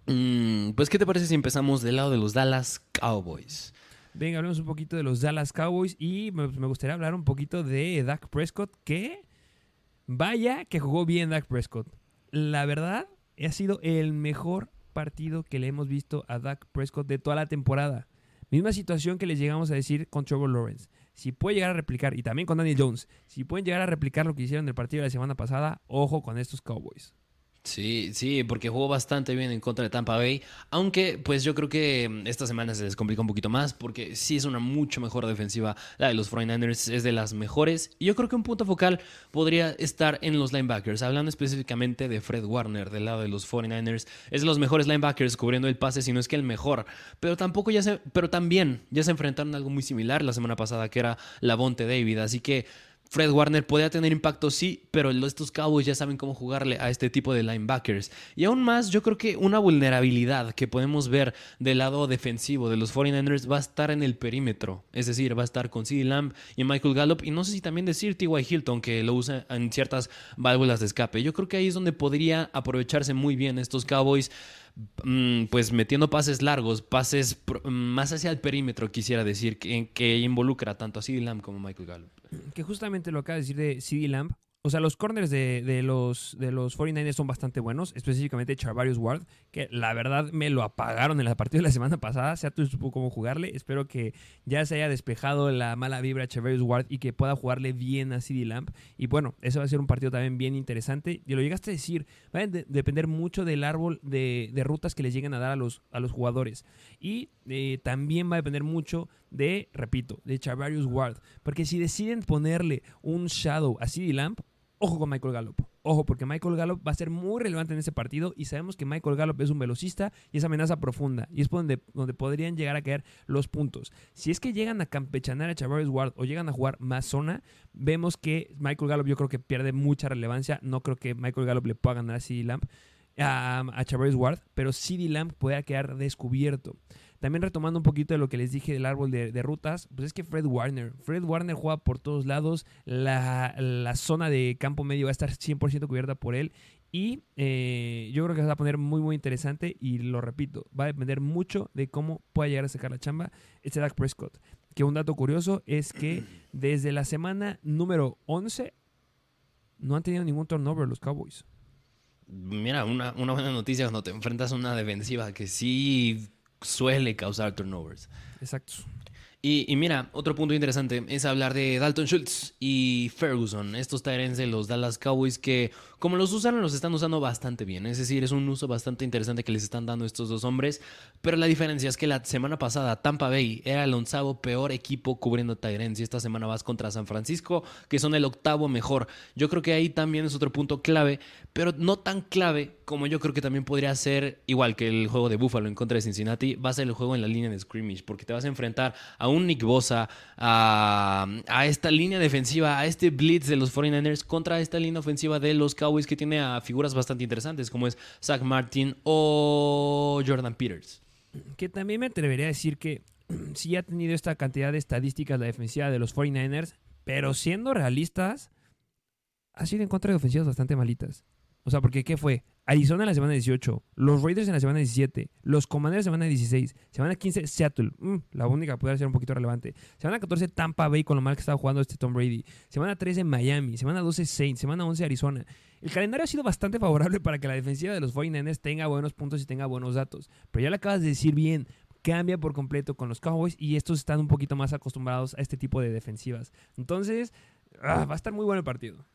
Mm, pues, ¿qué te parece si empezamos del lado de los Dallas Cowboys? Venga, hablemos un poquito de los Dallas Cowboys y me, me gustaría hablar un poquito de Dak Prescott, que vaya que jugó bien Dak Prescott. La verdad, ha sido el mejor partido que le hemos visto a Dak Prescott de toda la temporada. Misma situación que les llegamos a decir con Trevor Lawrence. Si puede llegar a replicar, y también con Daniel Jones, si pueden llegar a replicar lo que hicieron del partido de la semana pasada, ojo con estos Cowboys. Sí, sí, porque jugó bastante bien en contra de Tampa Bay, aunque pues yo creo que mm, esta semana se les complica un poquito más porque sí es una mucho mejor defensiva, la de los 49ers es de las mejores y yo creo que un punto focal podría estar en los linebackers, hablando específicamente de Fred Warner del lado de los 49ers, es de los mejores linebackers cubriendo el pase, si no es que el mejor, pero tampoco ya se, pero también ya se enfrentaron a algo muy similar la semana pasada que era Lavonte David, así que Fred Warner podría tener impacto, sí, pero estos Cowboys ya saben cómo jugarle a este tipo de linebackers. Y aún más, yo creo que una vulnerabilidad que podemos ver del lado defensivo de los 49ers va a estar en el perímetro. Es decir, va a estar con CeeDee Lamb y Michael Gallup. Y no sé si también decir T.Y. Hilton, que lo usa en ciertas válvulas de escape. Yo creo que ahí es donde podría aprovecharse muy bien estos Cowboys mm, pues metiendo pases largos, pases mm, más hacia el perímetro, quisiera decir, que, que involucra tanto a CeeDee Lamb como a Michael Gallup. Que justamente lo acaba de decir de CD Lamb, O sea, los corners de, de los, de los 49ers son bastante buenos, específicamente Charvarius Ward, que la verdad me lo apagaron en la partida de la semana pasada. Seattle supo cómo jugarle. Espero que ya se haya despejado la mala vibra a Charvarius Ward y que pueda jugarle bien a CD Lamp. Y bueno, eso va a ser un partido también bien interesante. Y lo llegaste a decir, va a de- depender mucho del árbol de, de rutas que les lleguen a dar a los, a los jugadores. Y eh, también va a depender mucho de, repito, de Charvarius Ward. Porque si deciden ponerle un shadow a CD Lamp, ojo con Michael Gallup. Ojo, porque Michael Gallup va a ser muy relevante en ese partido y sabemos que Michael Gallup es un velocista y es amenaza profunda. Y es donde, donde podrían llegar a caer los puntos. Si es que llegan a campechanar a Charvarius Ward o llegan a jugar más zona, vemos que Michael Gallup yo creo que pierde mucha relevancia. No creo que Michael Gallup le pueda ganar a CD Lamp. A, a Ward, pero CD Lamp puede quedar descubierto. También retomando un poquito de lo que les dije del árbol de, de rutas, pues es que Fred Warner, Fred Warner juega por todos lados, la, la zona de campo medio va a estar 100% cubierta por él y eh, yo creo que se va a poner muy muy interesante y lo repito, va a depender mucho de cómo pueda llegar a sacar la chamba este Dak Prescott. Que un dato curioso es que desde la semana número 11 no han tenido ningún turnover los Cowboys. Mira, una, una buena noticia cuando te enfrentas a una defensiva que sí suele causar turnovers. Exacto. Y, y mira, otro punto interesante es hablar de Dalton Schultz y Ferguson, estos Tyrants de los Dallas Cowboys que como los usaron los están usando bastante bien, es decir, es un uso bastante interesante que les están dando estos dos hombres, pero la diferencia es que la semana pasada Tampa Bay era el onceavo peor equipo cubriendo Tyrants y esta semana vas contra San Francisco, que son el octavo mejor. Yo creo que ahí también es otro punto clave, pero no tan clave como yo creo que también podría ser, igual que el juego de Buffalo en contra de Cincinnati, va a ser el juego en la línea de scrimmage, porque te vas a enfrentar a un Nick Bosa, a, a esta línea defensiva, a este blitz de los 49ers contra esta línea ofensiva de los Cowboys que tiene a figuras bastante interesantes como es Zach Martin o Jordan Peters. Que también me atrevería a decir que sí ha tenido esta cantidad de estadísticas la defensiva de los 49ers, pero siendo realistas, ha sido en contra de ofensivas bastante malitas. O sea, porque ¿qué fue? Arizona en la semana 18, los Raiders en la semana 17, los Commanders semana 16, semana 15 Seattle, mm, la única que pudiera ser un poquito relevante, semana 14 Tampa Bay con lo mal que estaba jugando este Tom Brady, semana 13 Miami, semana 12 Saints, semana 11 Arizona. El calendario ha sido bastante favorable para que la defensiva de los 49ers tenga buenos puntos y tenga buenos datos, pero ya lo acabas de decir bien, cambia por completo con los Cowboys y estos están un poquito más acostumbrados a este tipo de defensivas. Entonces, ah, va a estar muy bueno el partido.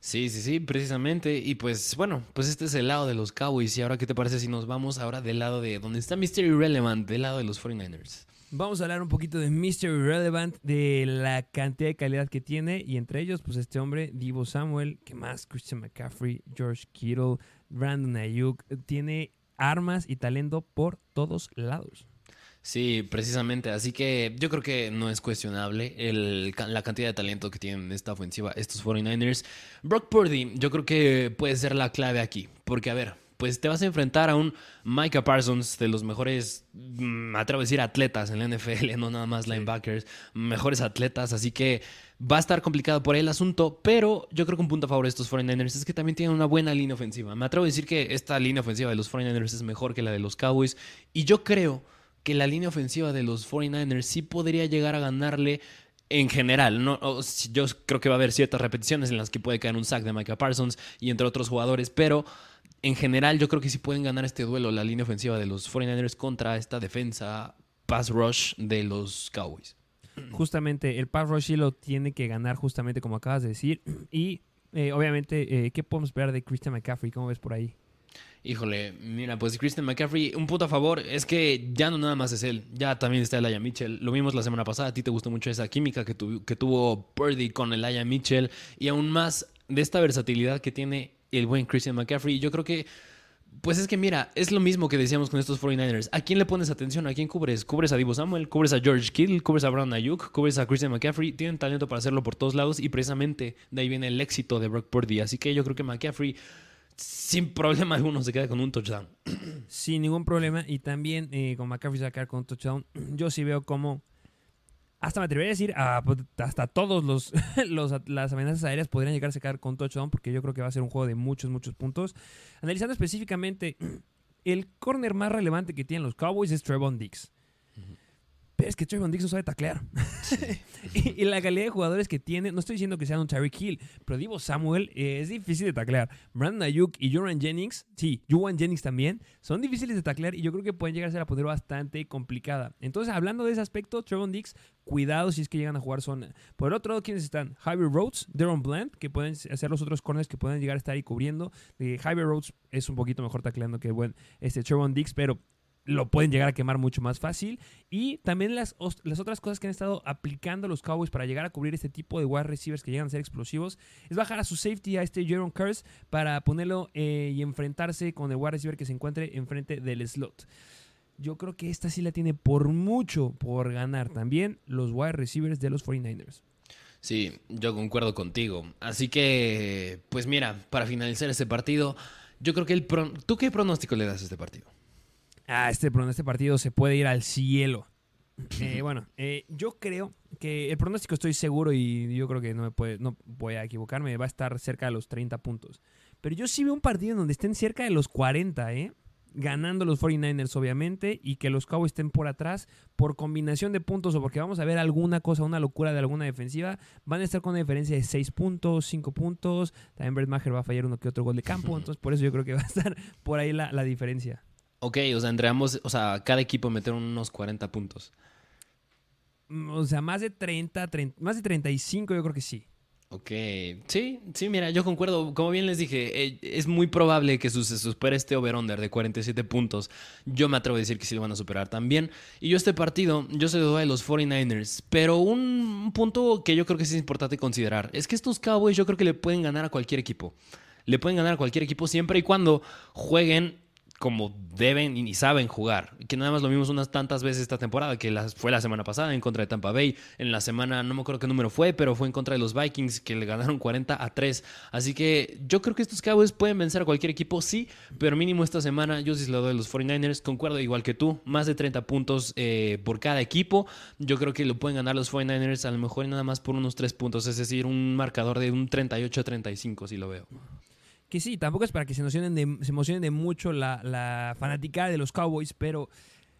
Sí, sí, sí, precisamente. Y pues bueno, pues este es el lado de los Cowboys. Y ahora, ¿qué te parece si nos vamos ahora del lado de donde está Mr. Irrelevant, del lado de los 49ers? Vamos a hablar un poquito de Mr. Irrelevant, de la cantidad de calidad que tiene, y entre ellos, pues este hombre, Divo Samuel, que más, Christian McCaffrey, George Kittle, Brandon Ayuk, tiene armas y talento por todos lados. Sí, precisamente. Así que yo creo que no es cuestionable la cantidad de talento que tienen en esta ofensiva estos 49ers. Brock Purdy, yo creo que puede ser la clave aquí. Porque, a ver, pues te vas a enfrentar a un Micah Parsons, de los mejores, me atrevo a decir, atletas en la NFL, no nada más linebackers, mejores atletas. Así que va a estar complicado por ahí el asunto, pero yo creo que un punto a favor de estos 49ers es que también tienen una buena línea ofensiva. Me atrevo a decir que esta línea ofensiva de los 49ers es mejor que la de los Cowboys. Y yo creo que la línea ofensiva de los 49ers sí podría llegar a ganarle en general. No, yo creo que va a haber ciertas repeticiones en las que puede caer un sack de Micah Parsons y entre otros jugadores, pero en general yo creo que sí pueden ganar este duelo la línea ofensiva de los 49ers contra esta defensa pass rush de los Cowboys. Justamente el pass rush sí lo tiene que ganar justamente como acabas de decir y eh, obviamente eh, ¿qué podemos esperar de Christian McCaffrey? ¿Cómo ves por ahí? Híjole, mira, pues Christian McCaffrey, un punto a favor es que ya no nada más es él, ya también está Elijah Mitchell. Lo vimos la semana pasada, a ti te gustó mucho esa química que, tu, que tuvo Purdy con Elijah Mitchell y aún más de esta versatilidad que tiene el buen Christian McCaffrey. Yo creo que, pues es que mira, es lo mismo que decíamos con estos 49ers. ¿A quién le pones atención? ¿A quién cubres? ¿Cubres a Divo Samuel? ¿Cubres a George Kittle? ¿Cubres a Brandon Ayuk? ¿Cubres a Christian McCaffrey? Tienen talento para hacerlo por todos lados y precisamente de ahí viene el éxito de Brock Purdy. Así que yo creo que McCaffrey sin problema alguno se queda con un touchdown. Sin ningún problema. Y también eh, con McCaffrey sacar con un touchdown, yo sí veo como. Hasta me atrevería a decir, a, hasta todos los, los, las amenazas aéreas podrían llegar a sacar con touchdown, porque yo creo que va a ser un juego de muchos, muchos puntos. Analizando específicamente, el corner más relevante que tienen los Cowboys es Trevon Dix. Pero es que Trayvon Dix no sabe taclear. y, y la calidad de jugadores que tiene, no estoy diciendo que sean un Tyreek Hill, pero Divo Samuel eh, es difícil de taclear. Brandon Ayuk y Joran Jennings, sí, Juwan Jennings también, son difíciles de taclear y yo creo que pueden llegar a ser a poder bastante complicada. Entonces, hablando de ese aspecto, Trayvon Dix, cuidado si es que llegan a jugar zona. Por el otro lado, ¿quiénes están? Javier Rhodes, Deron Bland, que pueden hacer los otros corners que pueden llegar a estar ahí cubriendo. Eh, Javier Rhodes es un poquito mejor tacleando que buen este Trayvon Dix, pero lo pueden llegar a quemar mucho más fácil. Y también las, las otras cosas que han estado aplicando los Cowboys para llegar a cubrir este tipo de wide receivers que llegan a ser explosivos es bajar a su safety a este Jaron Curse para ponerlo eh, y enfrentarse con el wide receiver que se encuentre enfrente del slot. Yo creo que esta sí la tiene por mucho por ganar también los wide receivers de los 49ers. Sí, yo concuerdo contigo. Así que, pues mira, para finalizar este partido, yo creo que el... pro- ¿Tú qué pronóstico le das a este partido? Ah, este, este partido se puede ir al cielo. Eh, bueno, eh, yo creo que el pronóstico estoy seguro y yo creo que no, me puede, no voy a equivocarme, va a estar cerca de los 30 puntos. Pero yo sí veo un partido en donde estén cerca de los 40, ¿eh? Ganando los 49ers, obviamente, y que los Cowboys estén por atrás por combinación de puntos o porque vamos a ver alguna cosa, una locura de alguna defensiva. Van a estar con una diferencia de 6 puntos, 5 puntos. También Brett Maher va a fallar uno que otro gol de campo. Entonces, por eso yo creo que va a estar por ahí la, la diferencia. Ok, o sea, entre ambos, o sea, cada equipo meter unos 40 puntos. Mm, O sea, más de 30, 30, más de 35 yo creo que sí. Ok, sí, sí, mira, yo concuerdo. Como bien les dije, eh, es muy probable que su- se supere este over-under de 47 puntos. Yo me atrevo a decir que sí lo van a superar también. Y yo este partido, yo se lo doy a los 49ers. Pero un, un punto que yo creo que es importante considerar es que estos Cowboys yo creo que le pueden ganar a cualquier equipo. Le pueden ganar a cualquier equipo siempre y cuando jueguen como deben y saben jugar. Que nada más lo vimos unas tantas veces esta temporada, que fue la semana pasada en contra de Tampa Bay. En la semana, no me acuerdo qué número fue, pero fue en contra de los Vikings, que le ganaron 40 a 3. Así que yo creo que estos Cowboys pueden vencer a cualquier equipo, sí, pero mínimo esta semana yo sí se lo doy a los 49ers. Concuerdo igual que tú, más de 30 puntos eh, por cada equipo. Yo creo que lo pueden ganar los 49ers a lo mejor nada más por unos 3 puntos, es decir, un marcador de un 38-35, si lo veo. Que sí, tampoco es para que se emocionen de, se emocionen de mucho la, la fanaticada de los Cowboys, pero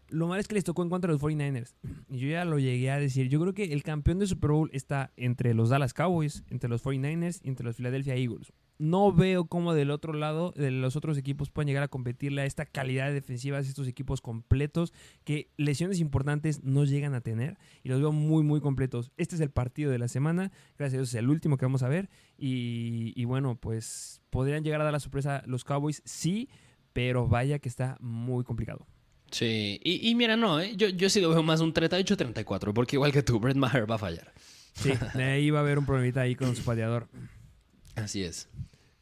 lo malo es que les tocó en contra de los 49ers. Y yo ya lo llegué a decir. Yo creo que el campeón de Super Bowl está entre los Dallas Cowboys, entre los 49ers y entre los Philadelphia Eagles. No veo cómo del otro lado, de los otros equipos, pueden llegar a competirle a esta calidad de defensivas, estos equipos completos, que lesiones importantes no llegan a tener. Y los veo muy, muy completos. Este es el partido de la semana. Gracias a Dios es el último que vamos a ver. Y, y bueno, pues podrían llegar a dar la sorpresa los Cowboys, sí, pero vaya que está muy complicado. Sí, y, y mira, no, ¿eh? yo, yo sí lo veo más un 38-34, porque igual que tú, Brett Maher va a fallar. Sí, ahí va a haber un problemita ahí con su pateador. Así es.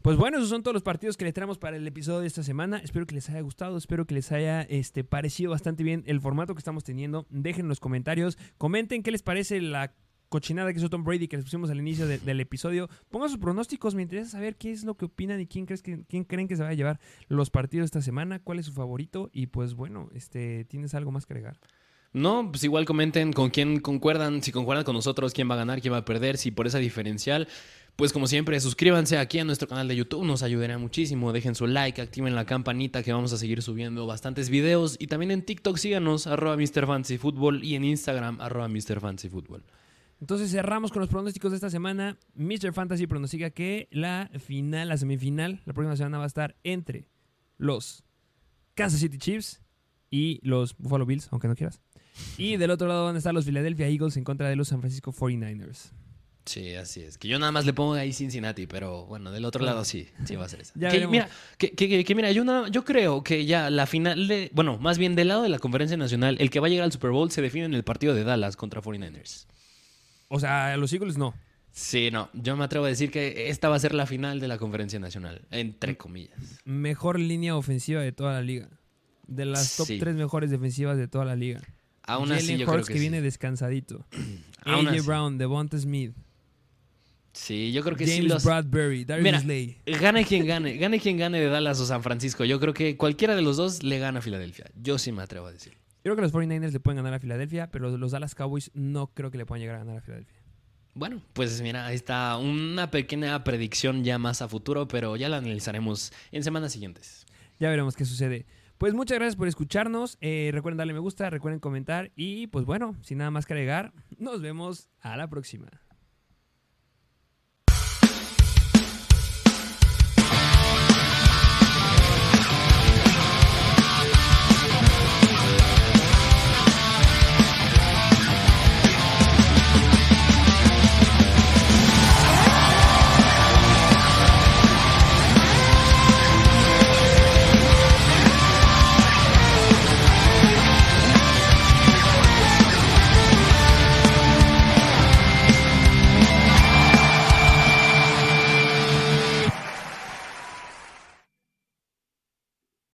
Pues bueno, esos son todos los partidos que les traemos para el episodio de esta semana. Espero que les haya gustado, espero que les haya este, parecido bastante bien el formato que estamos teniendo. Dejen en los comentarios, comenten qué les parece la cochinada que hizo Tom Brady que les pusimos al inicio de- del episodio. Pongan sus pronósticos, me interesa saber qué es lo que opinan y quién, crees que, quién creen que se va a llevar los partidos esta semana, cuál es su favorito y pues bueno, este, ¿tienes algo más que agregar? No, pues igual comenten con quién concuerdan, si concuerdan con nosotros, quién va a ganar, quién va a perder, si por esa diferencial. Pues como siempre, suscríbanse aquí a nuestro canal de YouTube, nos ayudaría muchísimo. Dejen su like, activen la campanita que vamos a seguir subiendo bastantes videos. Y también en TikTok síganos, arroba Mr. Fancy Football y en Instagram, arroba Mr. Fancy Football. Entonces cerramos con los pronósticos de esta semana. Mr. Fantasy pronostica que la final, la semifinal, la próxima semana va a estar entre los Kansas City Chiefs y los Buffalo Bills, aunque no quieras. Y del otro lado van a estar los Philadelphia Eagles en contra de los San Francisco 49ers. Sí, así es. Que yo nada más le pongo ahí Cincinnati, pero bueno, del otro lado sí, sí va a ser esa. Ya que, mira, que, que- que- que mira, yo, nada- yo creo que ya la final de, bueno, más bien del lado de la conferencia nacional, el que va a llegar al Super Bowl se define en el partido de Dallas contra 49ers. O sea, los Eagles no. Sí, no, yo me atrevo a decir que esta va a ser la final de la conferencia nacional, entre comillas. Mejor línea ofensiva de toda la liga. De las top Sí. tres mejores defensivas de toda la liga. Aún así, yo creo que, que, sí. viene descansadito. AJ. Brown, Devonta Smith, Sí, yo creo que sí James los... Bradbury, Darius Slay. Gane quien gane, gane quien gane de Dallas o San Francisco. Yo creo que cualquiera de los dos le gana a Filadelfia. Yo sí me atrevo a decir. Yo creo que los 49ers le pueden ganar a Filadelfia, pero los Dallas Cowboys no creo que le puedan llegar a ganar a Filadelfia. Bueno, pues mira, ahí está una pequeña predicción ya más a futuro, pero ya la analizaremos en semanas siguientes. Ya veremos qué sucede. Pues muchas gracias por escucharnos. Eh, recuerden darle me gusta, recuerden comentar y pues bueno, sin nada más que agregar, nos vemos a la próxima.